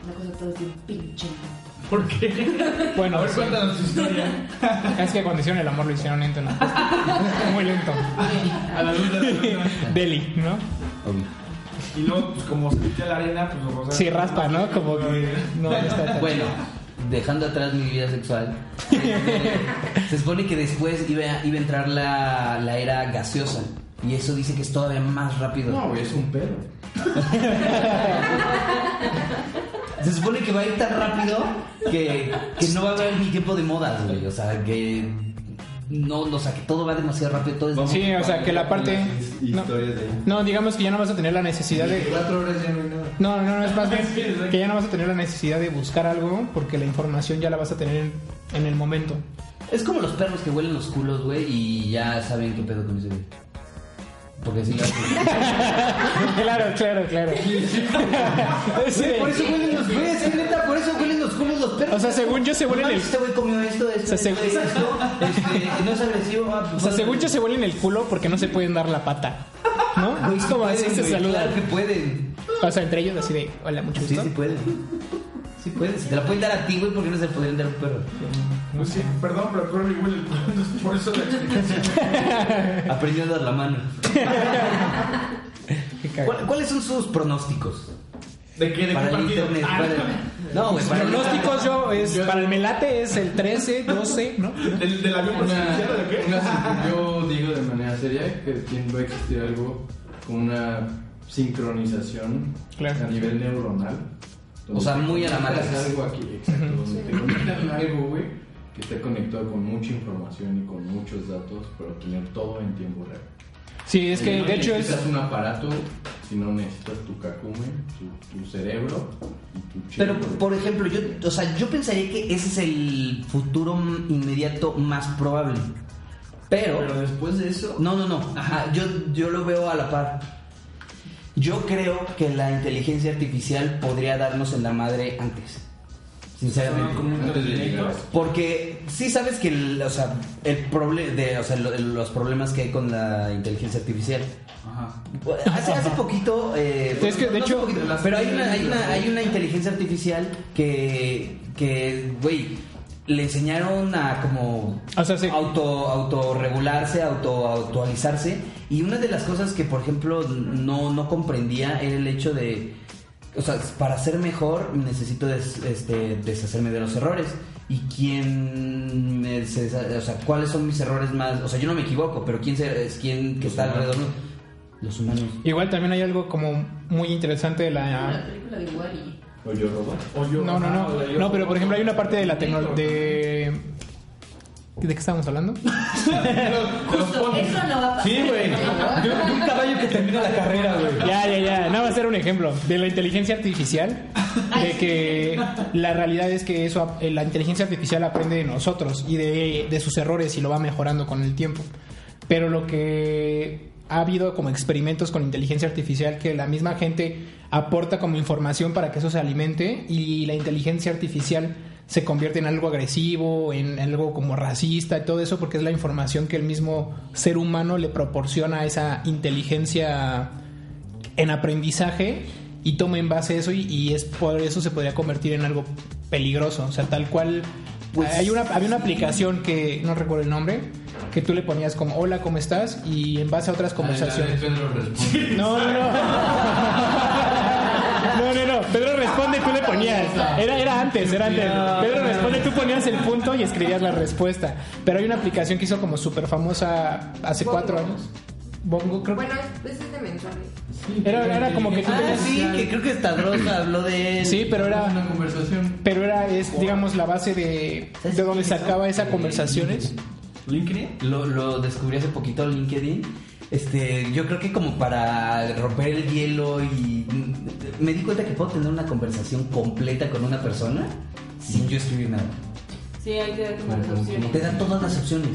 La costa todo es bien pinche. ¿Por qué? Bueno, A ver, sí. cuéntanos tu historia. es que cuando hicieron el amor lo hicieron lento, ¿no? Muy lento. A la luz de la luna. Delhi, ¿no? obvio. Y luego, pues como se mete a la arena, pues lo. Sí, raspa, ¿no? Como que no está tan Bueno, dejando atrás mi vida sexual, este, se supone que después iba, iba a entrar la, la era gaseosa. Y eso dice que es todavía más rápido. No, güey, es un pedo. Se supone que va a ir tan rápido que, que no va a haber ni tiempo de modas, güey. O sea, que no, o sea, que todo va demasiado rápido, todo es Sí, o sea, que la parte... No, no, digamos que ya no vas a tener la necesidad de... Cuatro horas ya no hay nada. No, no, no, es más bien que ya no vas a tener la necesidad de buscar algo porque la información ya la vas a tener en, en el momento. Es como los perros que huelen los culos, güey, y ya saben qué pedo con ese güey. Porque si claro, claro, claro. Sí. Por eso huelen los güeyes, sí, neta, por eso huelen los culos los perros. O sea, según yo se huelen el... Este güey comió esto, esto, O sea, esto, según- esto, este, no es agresivo. ah, O pues, sea, según yo se huelen el culo porque no se pueden dar la pata. ¿No? Güey, es sí como así se saludan. Claro que pueden. O sea, entre ellos así de, hola, mucho Sí, gusto. sí pueden. Sí pueden. Si te la pueden dar a ti, güey, ¿por qué no se podrían dar a un perro? Pues sí, perdón, pero el perro igual por eso la explicación. Aprendió a dar la mano. Qué cagado. ¿Cuál- ¿Cuáles son sus pronósticos? ¿De qué? ¿De qué Para el partido? internet. Ah, para el- No, güey, para el Pronósticos yo es para el melate es el 13, 12, ¿no? ¿Del, del avión presidencial o de qué? Una, yo digo de manera seria que tiene- va a existir algo como una sincronización Claro. a nivel neuronal. O sea, muy a la Matrix. algo aquí, exacto, donde te conectan algo, güey, que esté conectado con mucha información y con muchos datos, pero tener todo en tiempo real. Sí, es que No de hecho es necesitas un aparato, sino necesitas tu cacumen, tu, tu cerebro y tu chip. Pero, por ejemplo, yo, o sea, yo pensaría que ese es el futuro inmediato más probable. Pero, Pero después de eso, no, no, no. Ajá, yo, yo lo veo a la par. Yo creo que la inteligencia artificial podría darnos en la madre antes. Sinceramente. Porque sí sabes que el, o sea, el proble- de, o sea, lo- los problemas que hay con la inteligencia artificial. Ajá. Hace, hace poquito, eh, Es que, de no hecho, poquito, pero hay una, hay una, hay una inteligencia artificial que, que, güey, le enseñaron a como O sea, auto, autorregularse, auto, autualizarse. Y una de las cosas que, por ejemplo, no, no comprendía era el hecho de, o sea, para ser mejor necesito des- este, deshacerme de los errores. ¿Y quién, me o sea, cuáles son mis errores más? O sea, yo no me equivoco, pero ¿quién se- es quién que está alrededor? Los humanos. igual también hay algo como muy interesante de La la película de Wally. O yo robot. O yo, No, no, no. No, pero por ejemplo hay una parte de la tecnología de ¿De qué estamos hablando? Justo, eso no va a pasar. Sí, güey. De un caballo que termina la carrera, güey. Ya, ya, ya. Nada más era un ejemplo de la inteligencia artificial. De que la realidad es que eso, eh, la inteligencia artificial aprende de nosotros y de, de sus errores y lo va mejorando con el tiempo. Pero lo que ha habido como experimentos con inteligencia artificial que la misma gente aporta como información para que eso se alimente y la inteligencia artificial se convierte en algo agresivo, en algo como racista y todo eso porque es la información que el mismo ser humano le proporciona a esa inteligencia en aprendizaje y toma en base eso y, y es por eso se podría convertir en algo peligroso. O sea, tal cual. Pues- hay una, había una aplicación que no recuerdo el nombre, que tú le ponías como hola, ¿cómo estás? Y en base a otras conversaciones. Ah, responde. No, no, no. No, no, no. Pedro responde, tú le ponías. Era, era antes, era antes. Pedro responde, tú ponías el punto y escribías la respuesta. Pero hay una aplicación que hizo como súper famosa hace Bongo. cuatro años. Bongo, creo que. Bueno, es, de mensajes. Era, era como que tú Ah, tenías. sí, que creo que Stadrosa habló de él. Sí, pero Una era. conversación. Pero era, es, digamos, la base de, de donde sacaba esas conversaciones. ¿LinkedIn? Lo, lo descubrí hace poquito en LinkedIn. Este, yo creo que como para romper el hielo y me di cuenta que puedo tener una conversación completa con una persona sin yo escribir nada. Sí, hay que dar como las opciones. Te da todas las opciones.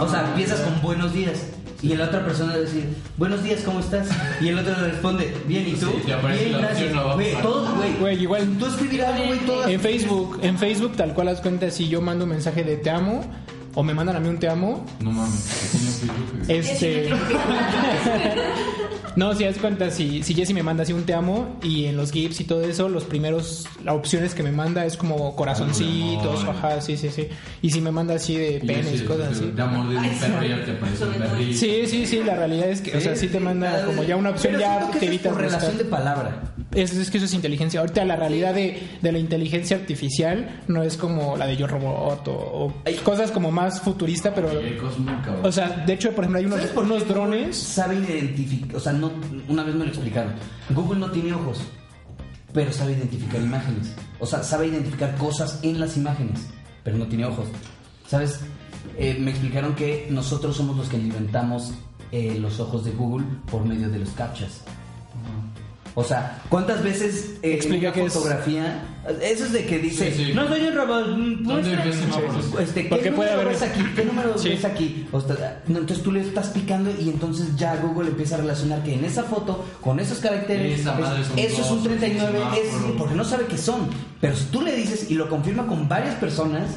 O sea, empiezas con buenos días. Y la otra persona va a decir, buenos días, ¿cómo estás? Y el otro le responde, bien, ¿y tú? Sí, te aparece bien, la gracias. opción abajo. Güey, todo, güey. Güey, igual. Tú escribir algo, güey, todas. En Facebook, en Facebook, tal cual las cuentas, si yo mando un mensaje de te amo, o me mandan a mí un te amo, No mames, este. No, si das cuenta, si, si Jessy me manda así un te amo y en los GIFs y todo eso, los primeros, las opciones que me manda es como corazoncitos, ajá, sí, sí, sí. Y si me manda así de Y penes, ese- cosas así. De amor de un perro ya te aparece un perrito. Sí, sí, sí, la realidad es que, o sea, sí te manda como ya una opción, Pero ya te evitas por relación buscar. de palabra. Es, es que eso es inteligencia. Ahorita la realidad de, de la inteligencia artificial no es como la de Yo Robot o, o Ay. cosas como más futurista, pero... Hay cabrón. O sea, de hecho, por ejemplo, hay unos, ¿Sabes por unos drones... Sabe identificar, o sea, no, una vez me lo explicaron. Google no tiene ojos, pero sabe identificar imágenes. O sea, sabe identificar cosas en las imágenes, pero no tiene ojos. ¿Sabes? Eh, me explicaron que nosotros somos los que inventamos eh, los ojos de Google por medio de los captchas. O sea, ¿cuántas veces eh, Explica una qué es. fotografía? Eso es de que dice, Sí, sí. No soy un robot. mm, este, ¿qué Porque puede número haber- ves aquí? ¿Qué número Sí. ves aquí? O sea, no, entonces tú le estás picando y entonces ya Google empieza a relacionar que en esa foto, con esos caracteres, Esa madre es- eso es un dos, 39, un es, porque no sabe qué son. Pero si tú le dices y lo confirma con varias personas,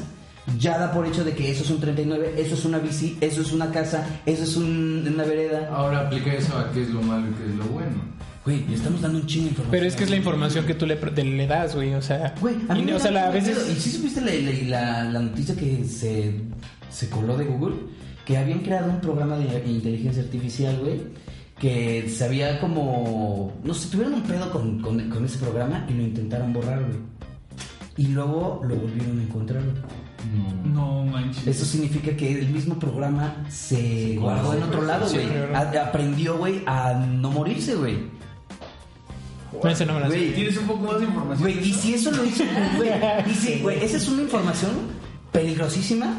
ya da por hecho de que eso es un 39, eso es una bici, eso es una casa, eso es un- una vereda. Ahora aplica eso a qué es lo malo y qué es lo bueno. Güey, le estamos dando un chingo de información. Pero es que es la información que tú le, de- le das, güey. O sea, Güey, a mí y- me o sea, da la- a veces... ¿Y si supiste la, la- la- la noticia que se, se coló de Google? Que habían creado un programa de inteligencia artificial, güey. Que se había como. No sé, tuvieron un pedo con, con- con ese programa y lo intentaron borrar, güey. Y luego lo volvieron a encontrar. güey. No. No manches. Eso significa que el mismo programa se guardó en otro lado, güey. Aprendió, güey, a no morirse, güey. No, ese no me la sé. Güey, ¿Tienes un poco más de información? Güey, y si eso lo hizo güey, y si, güey, esa es una información peligrosísima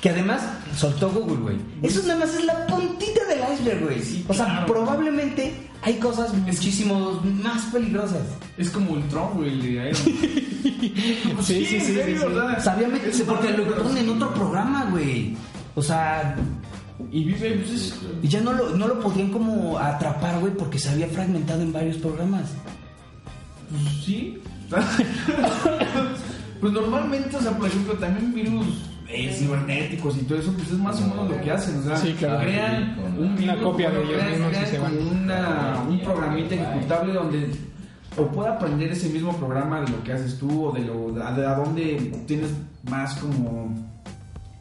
que además soltó Google, güey. Eso nada más es la puntita del iceberg, güey. o sea, claro. probablemente hay cosas muchísimo más peligrosas. Es como el Tron, güey, el de Iron Man. Sí, sí, sí, sí, sí. sea, Sabía meterse porque lo ponen en otro programa, güey. O sea, Y vive, pues es. y ya no lo, no lo podían como atrapar, güey, porque se había fragmentado en varios programas. Pues sí. pues normalmente, o sea, por ejemplo, también virus eh, cibernéticos y todo eso, pues es más o menos lo que hacen. O sea, Sí, claro. crean un Una copia de ellos crean- crean se van. como una, un programita ejecutable donde o pueda aprender ese mismo programa de lo que haces tú o de lo de a dónde tienes más como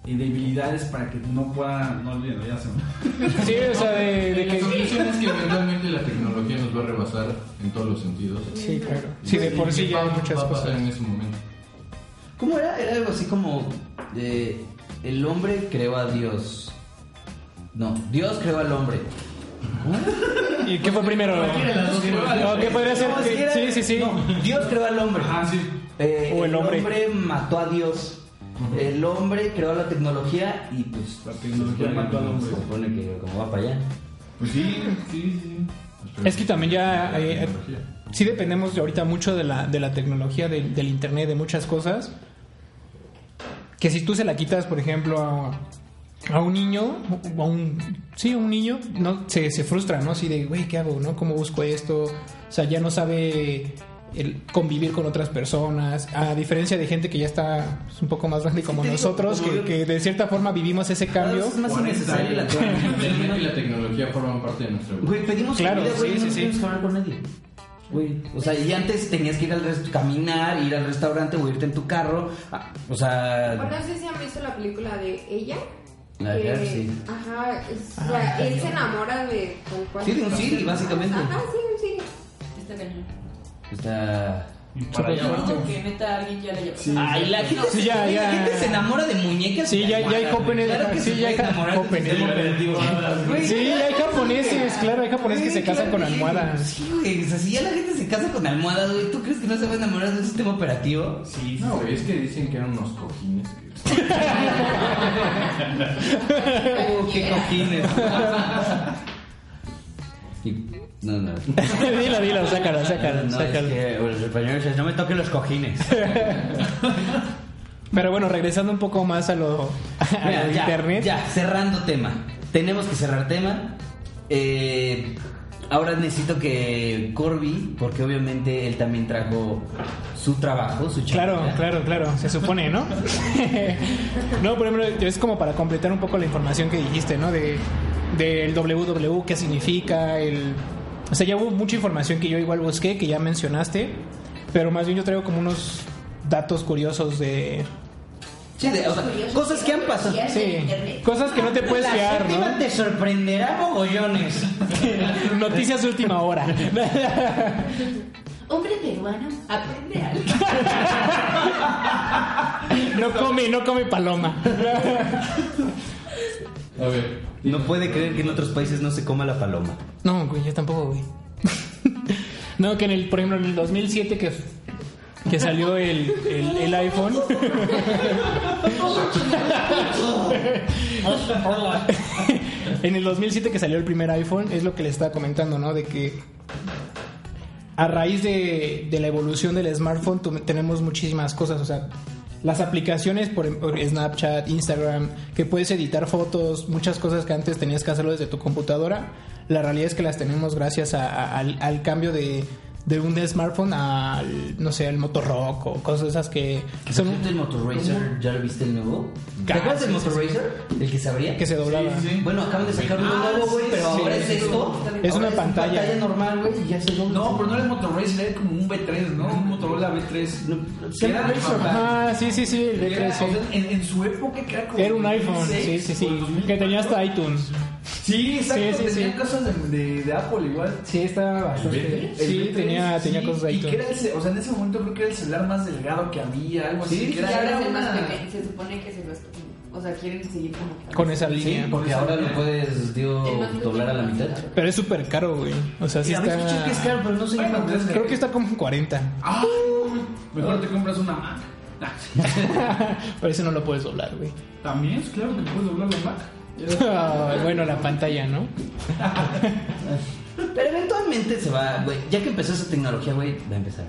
eh, debilidades para que no pueda no olvídalo ya se me- Sí, o sea, de, de La que... conclusión es que eventualmente la tecnología nos va a rebasar en todos los sentidos. Sí, claro. Sí, de por ¿Y sí ya hay muchas va a pasar cosas. en ese momento. ¿Cómo era? Era algo así como eh, el hombre creó a Dios. No, Dios creó al hombre. ¿Y qué fue primero? No, ¿Qué podría ser? No, Sí, sí, sí. no, Dios creó al hombre. Ah, sí. Eh, O el hombre. mató a Dios. El hombre creó la tecnología y pues La tecnología se mató al hombre. Se supone que como va para allá. Pues sí, sí, sí. Es que también ya... eh, sí dependemos de ahorita mucho de la, de la tecnología, de- del internet, de muchas cosas. Que si tú se la quitas, por ejemplo, a, a un niño, o a un... Sí, a un niño, no se, se frustra, ¿no? Así de, güey, ¿qué hago, no? ¿Cómo busco esto? O sea, ya no sabe el convivir con otras personas, a diferencia de gente que ya está pues, un poco más grande como digo, nosotros, como que, yo- que de cierta forma vivimos ese cambio. es más 40 innecesaria la internet y la tecnología. tecnología forman parte de nuestra vida. Güey, pedimos Claro, comida, güey, sí, no sí, sí. tienes que hablar con nadie. Güey, o sea, y antes tenías que ir al rest- caminar, ir al restaurante o irte en tu carro. ah, O sea, Bueno, no sé si han visto la película de ella. La de Her, sí. Ajá, es- o sea, él se enamora de. Sí, de un Siri, básicamente. Ajá, sí, un Siri. Está cañón. Está. Para que neta alguien ya le. Sí. Ay, la gente, Sí, se, ya, la ya. gente se enamora de muñecas. Sí, ya- ya hay güey. Claro que sí, ya hay. Güey, Sí, hay japoneses, claro, hay japoneses que se casan con claro almohadas. Sí, güey, o sea, si ya la gente se casa con almohadas, güey, ¿tú crees que no se va a enamorar de un sistema operativo? Sí, No, güey, es que dicen que eran unos cojines. que- Oh, qué cojines. No, no. dilo, dilo, sácalo, sácalo, No, sácalo. es que los españoles no me toquen los cojines. Pero bueno, regresando un poco más a lo, a Mira, lo ya, internet. ya, cerrando tema. Tenemos que cerrar tema. Eh, ahora necesito que Corby, porque obviamente él también trajo su trabajo, su Claro, claro, claro, se supone, ¿no? no, por ejemplo, es como para completar un poco la información que dijiste, ¿no? De del WW, qué significa, el O sea, ya hubo mucha información que yo igual busqué, que ya mencionaste, pero más bien yo traigo como unos datos curiosos de... Sí, de- o sea, cosas que han pasado. Sí, cosas que no te puedes La fiar, te sorprenderá mogollones. Noticias de última hora. Hombre peruano aprende algo. No come, no come paloma. A ver. No puede creer que en otros países no se coma la paloma. No, güey, yo tampoco, güey. No, que en el, por ejemplo, en el 2007 que, que salió el, el, el iPhone. en el 2007 que salió el primer iPhone, es lo que le estaba comentando, ¿no? De que a raíz de, de la evolución del smartphone tenemos muchísimas cosas, o sea, las aplicaciones por, por Snapchat, Instagram, que puedes editar fotos, muchas cosas que antes tenías que hacerlo desde tu computadora, la realidad es que las tenemos gracias a- al cambio de, de un smartphone al, no sé, al Motorrock o cosas esas que Que son el Motorracer, ¿ya lo viste el nuevo? ¿Te Ah, acuerdas del sí, sí, Motorracer? El que se abría. que se doblaba. Bueno, acaban de sacar uno nuevo, güey, pero ahora es esto. Es una pantalla. pantalla normal, güey, y ya se dobla. No, pero no era el Motorracer, era como un B3, ¿no? Un Motorola B3. Se Era Razor. Ah, sí, sí, sí, el Era, B3, sí. o sea, en, en su época que era como Era un iPhone, sí, 2006, sí, sí. o 2004. Que tenía hasta iTunes. Sí, exacto. Sí, sí, tenía sí. cosas de, de, de Apple igual. Sí, estaba bastante. Sí, B3, tenía, tenía sí, cosas de Y que era el, o sea, en ese momento creo que era el celular más delgado que había, algo así. Sí, que Y era, ahora era es el más pequeño. Se supone que se los. O sea, quieren seguir como. que- Con esa Sí, línea. porque ahora lo puedes, más doblar a la mitad. Pero es súper caro, güey. O sea, sí Sí, a veces escuché que es está. caro, pero no sé Bueno, cuánto es. pues, Creo que está como en 40. Ah, mejor te compras una Mac. Por eso no lo puedes doblar, güey. También, claro que puedes doblar la Mac. Ah, bueno, la pantalla, ¿no? Pero eventualmente se va, güey. Ya que empezó esa tecnología, güey, va a empezar.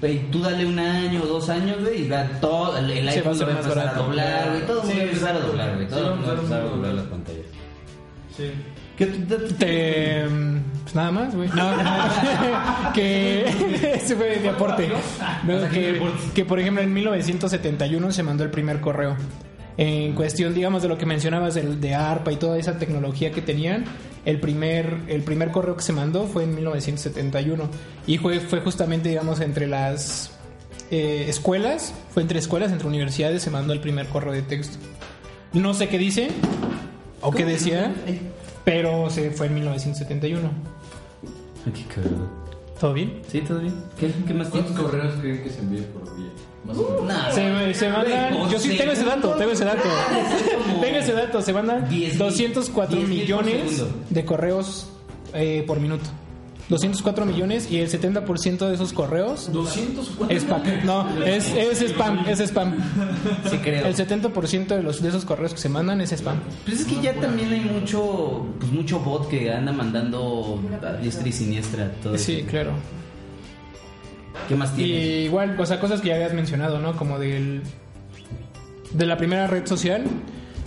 Güey, tú dale un año o dos años, güey, y va todo. El, el Se va a iPhone va empezar a doblar, güey. Todo el mundo Sí, va a empezar a doblar, güey. Todo Sí, el mundo va a empezar a doblar las pantallas. Sí. ¿Qué te- Te, pues nada más, güey. No, que ese fue de aporte. No, que, que, por ejemplo en 1971 se mandó el primer correo. En cuestión, digamos, de lo que mencionabas del- de, ARPA y toda esa tecnología que tenían, el primer, el primer correo que se mandó fue en 1971. Y fue, fue justamente, digamos, entre las eh, escuelas, fue entre escuelas, entre universidades, se mandó el primer correo de texto. No sé qué dice o qué decía, pero se fue en 1971. Qué cagado. ¿Todo bien? ¿Sí, todo bien? ¿Qué, qué más ¿Cuántos tienes? correos creen que se envíen por día? Más o menos. Nah, Se, se mandan. Yo sí tengo ese dato, tengo ese dato. como Tengo ese dato. Se mandan 10 mil. 204 10 mil por millones de correos eh, por minuto. 204 millones y el 70% de esos correos 200 es spam. No, es, es spam, es spam. Sí, creo. El 70% de, los, de esos correos que se mandan es spam. Pues es que ya también hay mucho, pues mucho bot que anda mandando a diestra y siniestra todo Sí, eso. claro. ¿Qué más Y tienes? igual, o sea, cosas que ya habías mencionado, ¿no? Como del de la primera red social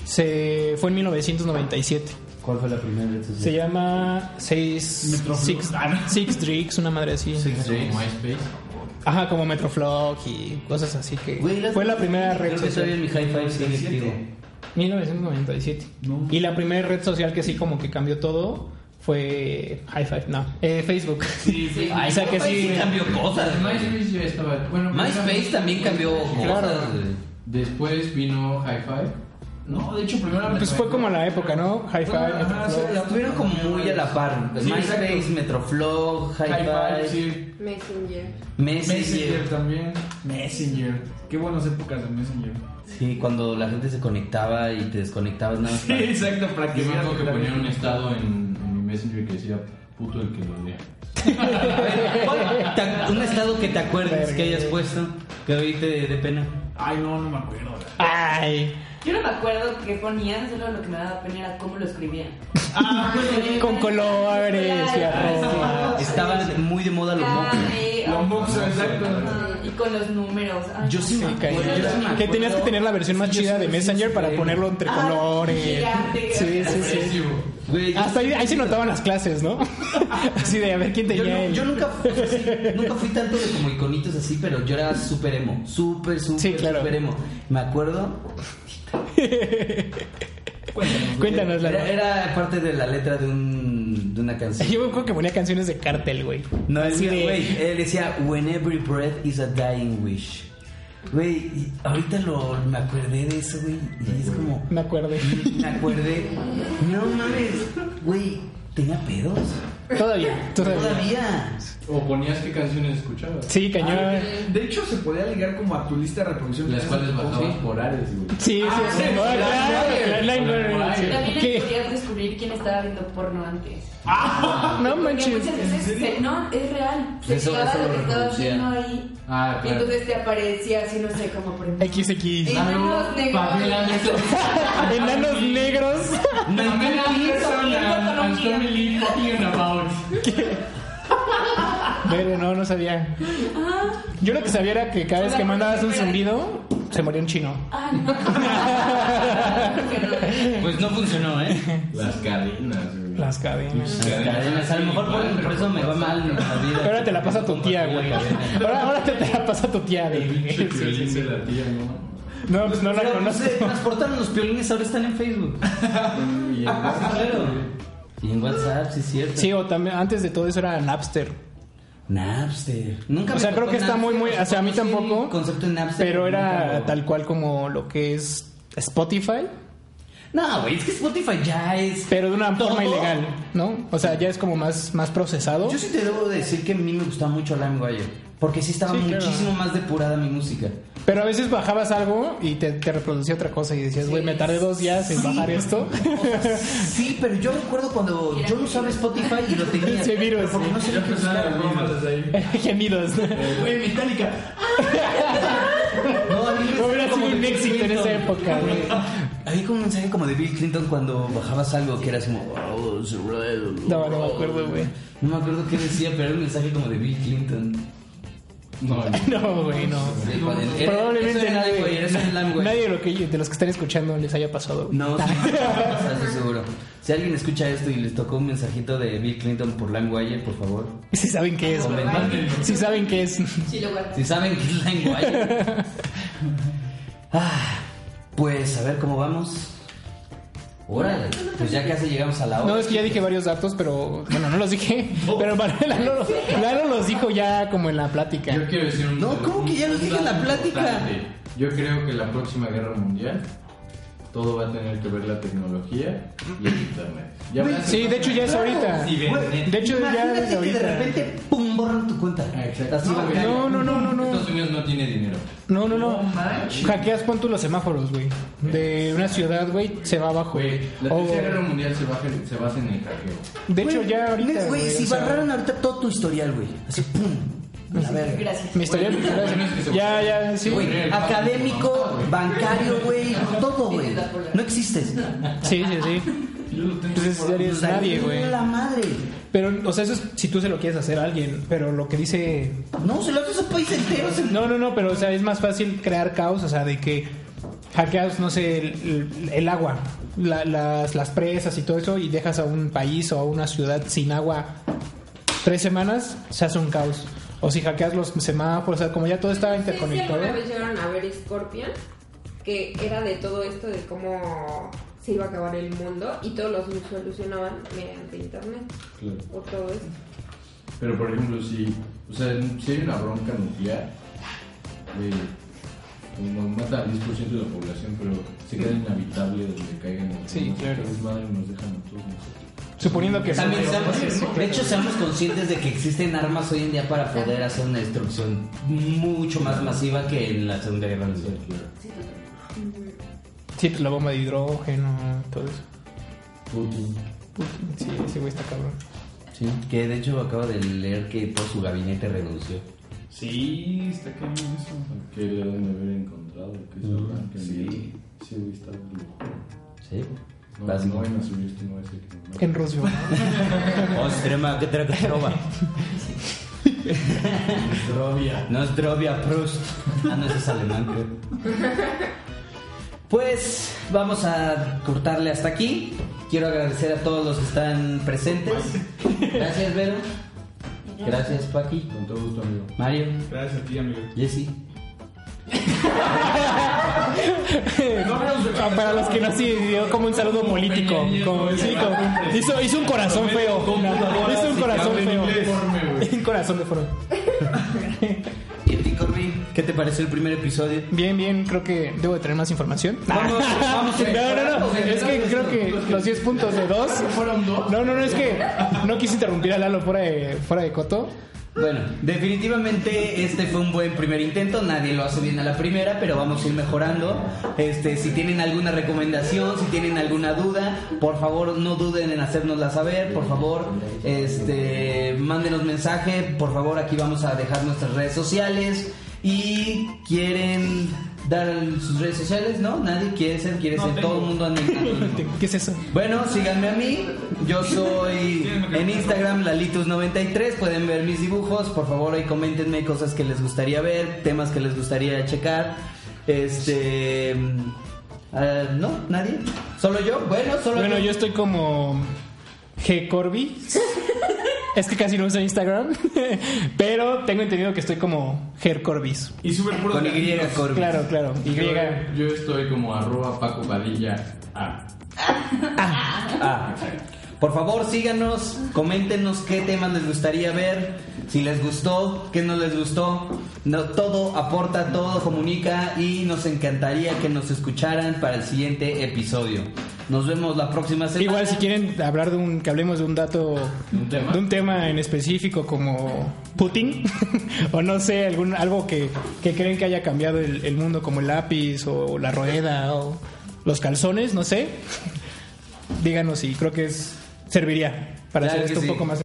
se fue en 1997. ¿Cuál fue la primera red social? Se llama Six Metroflog. Six, Six Drinks, una madre así. Como MySpace. Ajá, como Metroflog y cosas así que Güey, fue la primera red Creo que todavía social. en mi high five sigue activo. 1997. No. Y la primera red social que sí como que cambió todo fue High Five, no, eh, Facebook. Sí, sí. O sea que MySpace sí. cambió cosas. MySpace ya estaba. Bueno, MySpace también cambió Claro. cosas. Después vino Hi-Fi. No, de hecho, primero Pues fue como la época, ¿no? High Five, Metroflog. sí. Estuvieron como muy a la par. Sí, MySpace. Metroflog, Hi-Fi, Hi-Fi, sí. Messenger. Messenger Messenger. también. Messenger. Qué buenas épocas de Messenger. Sí, cuando la gente se conectaba y te desconectabas nada más. Sí, exacto, para que que la- ponían un estado en, Messenger que decía puto el que lo lea. ¿Cuál- te- Un estado que te acuerdes Verga. que hayas puesto, que ahorita de, de pena. Ay, no, no me acuerdo. Ay, Yo no me acuerdo qué ponían, solo lo que me daba pena era cómo lo escribían. con colores y arroba. Estaban muy de moda los Ah, mocos. Exacto. Y con los números. Ay, Yo sí me caí. yo Que tenías que tener la versión más Sí, yo chida de Messenger sí, para ponerlo entre Ah, colores. gigante, Sí, sí, sí. Güey, yo Hasta ahí, ahí se notaban las clases, ¿no? Así de a ver quién Yo, tenía no- el- yo nunca, sí, nunca fui tanto de como iconitos así, pero yo era súper emo. Súper, súper, Sí, claro. súper emo. Me acuerdo. Cuéntanos la Era, era parte de la letra de un, de una canción. Yo me acuerdo que ponía canciones de cartel, güey. No, es de- güey, él decía, when every breath is a dying wish. Güey, ahorita lo, me acordé de eso, güey, y es como, Me acuerdo. me acordé, no mames, güey, tenía pedos. Todavía, todavía. Todavía. O ponías qué canciones escuchabas. Sí, cañón. De hecho, se podía ligar como a tu lista de reproducción. Las cuales bajabas Sí. por Ares, güey. Sí, sí, sí. sí, No, sí, claro, sí. También ¿Qué? podías descubrir quién estaba viendo porno antes. No Porque manches. muchas veces se- no, es real. Se Eso- eso lo que estabas viendo ahí. Ah, Y claro. entonces te aparecía así, no sé, como por ejemplo. XX. Enanos negros. Pamela Anderson. Enanos negros. Pamela Anderson Pero no, no sabía. Yo lo que sabía era que cada vez que mandabas un zumbido, se moría un chino. Ah, no. Pues no funcionó, ¿eh? Las cadenas, güey. Las cadenas. Las cadenas, a lo mejor por, por eso me va mal en la vida. Ahora te la pasa tu tía, güey. Ahora, ahora te, te la pasa tu tía, güey. pinche Sí, sí, violín sí. de la tía, ¿no? No, pues no la Pero, conozco. se transportaron los piolines, ahora están en Facebook. Y en Claro. Y en WhatsApp, sí es cierto. Sí, o también antes de todo eso era Napster. Napster. Nunca O me sea, creo que está muy, muy. O sea, a mí tampoco. concepto de Napster. Pero era tal cual como lo que es Spotify, No, güey, es que Spotify ya es. pero de una ¿Todo? forma ilegal, ¿no? O sea, ya es como más, más procesado. Yo sí te debo decir que a mí me gustaba mucho LimeWire. Porque sí estaba Sí, claro. muchísimo más depurada mi música. Pero a veces bajabas algo y te, te reproducía otra cosa y decías, güey, me tardé dos días en bajar esto. Sí, pero yo recuerdo cuando yo no usaba Spotify y lo tenía. Sí, virus. pero porque no sé desde ahí. Gemidos. Güey, Metallica. No, a mí me Hubiera sido un éxito en esa época, güey. Había como un mensaje como de Bill Clinton cuando bajabas algo que era así como. "Oh, it's real". No, no me acuerdo, güey. No me acuerdo qué decía, pero era un mensaje como de Bill Clinton. No, No, güey, no. Sí, el- Probablemente era nadie, era lo que, de los que están escuchando les haya pasado. güey. No, sí, estoy seguro. Si alguien escucha esto y les tocó un mensajito de Bill Clinton por LimeWire, por favor. Si saben qué es. Comenten. Si saben qué es. Sí, lo guardo. Si saben que es LimeWire. Ah, pues a ver cómo vamos. Órale, pues ya casi llegamos a la hora. No, es que ya dije varios datos, pero bueno, no los dije. Pero Lalo, Lalo los dijo ya como en la plática. Yo quiero decir un. No, ¿cómo que ya lo un dije en la plática? importante. Yo creo que la próxima guerra mundial todo va a tener que ver la tecnología y el internet. Ya Sí, de hecho ya es ahorita. De hecho ya es que de repente, pum, borran tu cuenta. Exacto. Así No, bancaria. No, no, no, no, no. Estados Unidos no tiene dinero. No, no, no. Hackeas pon tú los semáforos, güey. De una ciudad, güey, se va abajo. Güey, la O- tercera guerra mundial se, baja- se basa en el hackeo. de hecho, Güey, ya ahorita. Güey, si o sea, barraran ahorita todo tu historial, güey. Así, pum. A ver. Gracias. Mi Ya, ya, sí. Güey, académico, bancario, güey, todo, güey. No existes. Sí, sí, sí. Entonces ya eres nadie, güey. La madre. Pero, o sea, eso es si tú se lo quieres hacer a alguien. Pero lo que dice. No, se lo haces a un país entero. se- No, no, no, pero, o sea, es más fácil crear caos, o sea, de que hackeas, no sé, el, el- el agua, la- las, las presas y todo eso, y dejas a un país o a una ciudad sin agua tres semanas, se hace un caos. O si hackeas los semáforos, o sea, como ya todo Sí, sí, interconectado. alguna vez llegaron a ver Scorpion, que era de todo esto, de cómo se iba a acabar el mundo, y todos los solucionaban mediante internet, Claro. o todo eso. Pero por ejemplo, si, o sea, si hay una bronca nuclear, eh, como mata al 10% de la población, pero se queda inhabitable donde caigan los Sí, claro. Madre, nos dejan a todos nosotros. Suponiendo que También seamos, sí, sí, de hecho, seamos conscientes de que existen armas hoy en día para poder hacer una destrucción mucho más masiva que en la Segunda Guerra Mundial. Sí, pues la bomba de hidrógeno, todo eso. Putin. Putin, Sí, ese güey está cabrón. Sí, que de hecho acabo de leer que todo su gabinete renunció. Sí, está cañón eso. Que le deben de haber encontrado, que se que sí. Sí, güey, está. Sí. No, Básico. no no ser que. En Rusia. Ostrema, que te trova. Zdrovia. No es Drovia Proust. Ah, no, ese es alemán, creo. Pues vamos a cortarle hasta aquí. Quiero agradecer a todos los que están presentes. Gracias, Vero. Gracias, Paqui. Con todo gusto, amigo. Mario. Gracias a ti, amigo. Jesse. Ah, Para los que no sí dio como un saludo político, como, sí, como- hizo, hizo un corazón feo, hizo un corazón feo, un corazón de foro. ¿Y a ti, Corby? ¿Qué te pareció el primer episodio? Bien, bien, creo que debo de tener más información. Vamos, vamos, no, no, no, es que creo que los 10 puntos de 2 Fueron dos. No, no, no, es que no quise interrumpir a Lalo fuera de, fuera de Coto. Bueno, definitivamente este fue un buen primer intento. Nadie lo hace bien a la primera, pero vamos a ir mejorando. Este, si tienen alguna recomendación, si tienen alguna duda, por favor no duden en hacérnosla saber. Por favor, este, mándenos mensaje. Por favor, aquí vamos a dejar nuestras redes sociales. Y quieren dar sus redes sociales, ¿no? Nadie quiere ser, quiere ser. Todo el mundo en ¿Qué es eso? Bueno, síganme a mí. Yo soy en Instagram Lalitus93. Pueden ver mis dibujos. Por favor, ahí coméntenme cosas que les gustaría ver, temas que les gustaría checar. Este. mm, ah, no, nadie. Solo yo. Bueno, solo Bueno, yo estoy como G Corby. Es que casi no uso Instagram, pero tengo entendido que estoy como Ger Corbis. Y súper puro. Con Y, Corby. Claro, claro. Y Yo, yo estoy como arroba Paco Padilla A. Ah, por favor, síganos, coméntenos qué temas les gustaría ver, si les gustó, qué no les gustó. No, todo aporta, todo comunica y nos encantaría que nos escucharan para el siguiente episodio. Nos vemos la próxima semana. Igual si quieren hablar de un que hablemos de un dato ¿Un tema? de un tema en específico como Putin o no sé algún algo que, que creen que haya cambiado el, el mundo como el lápiz o la rueda o los calzones no sé díganos y creo que es serviría para Claro hacer esto sí. un poco más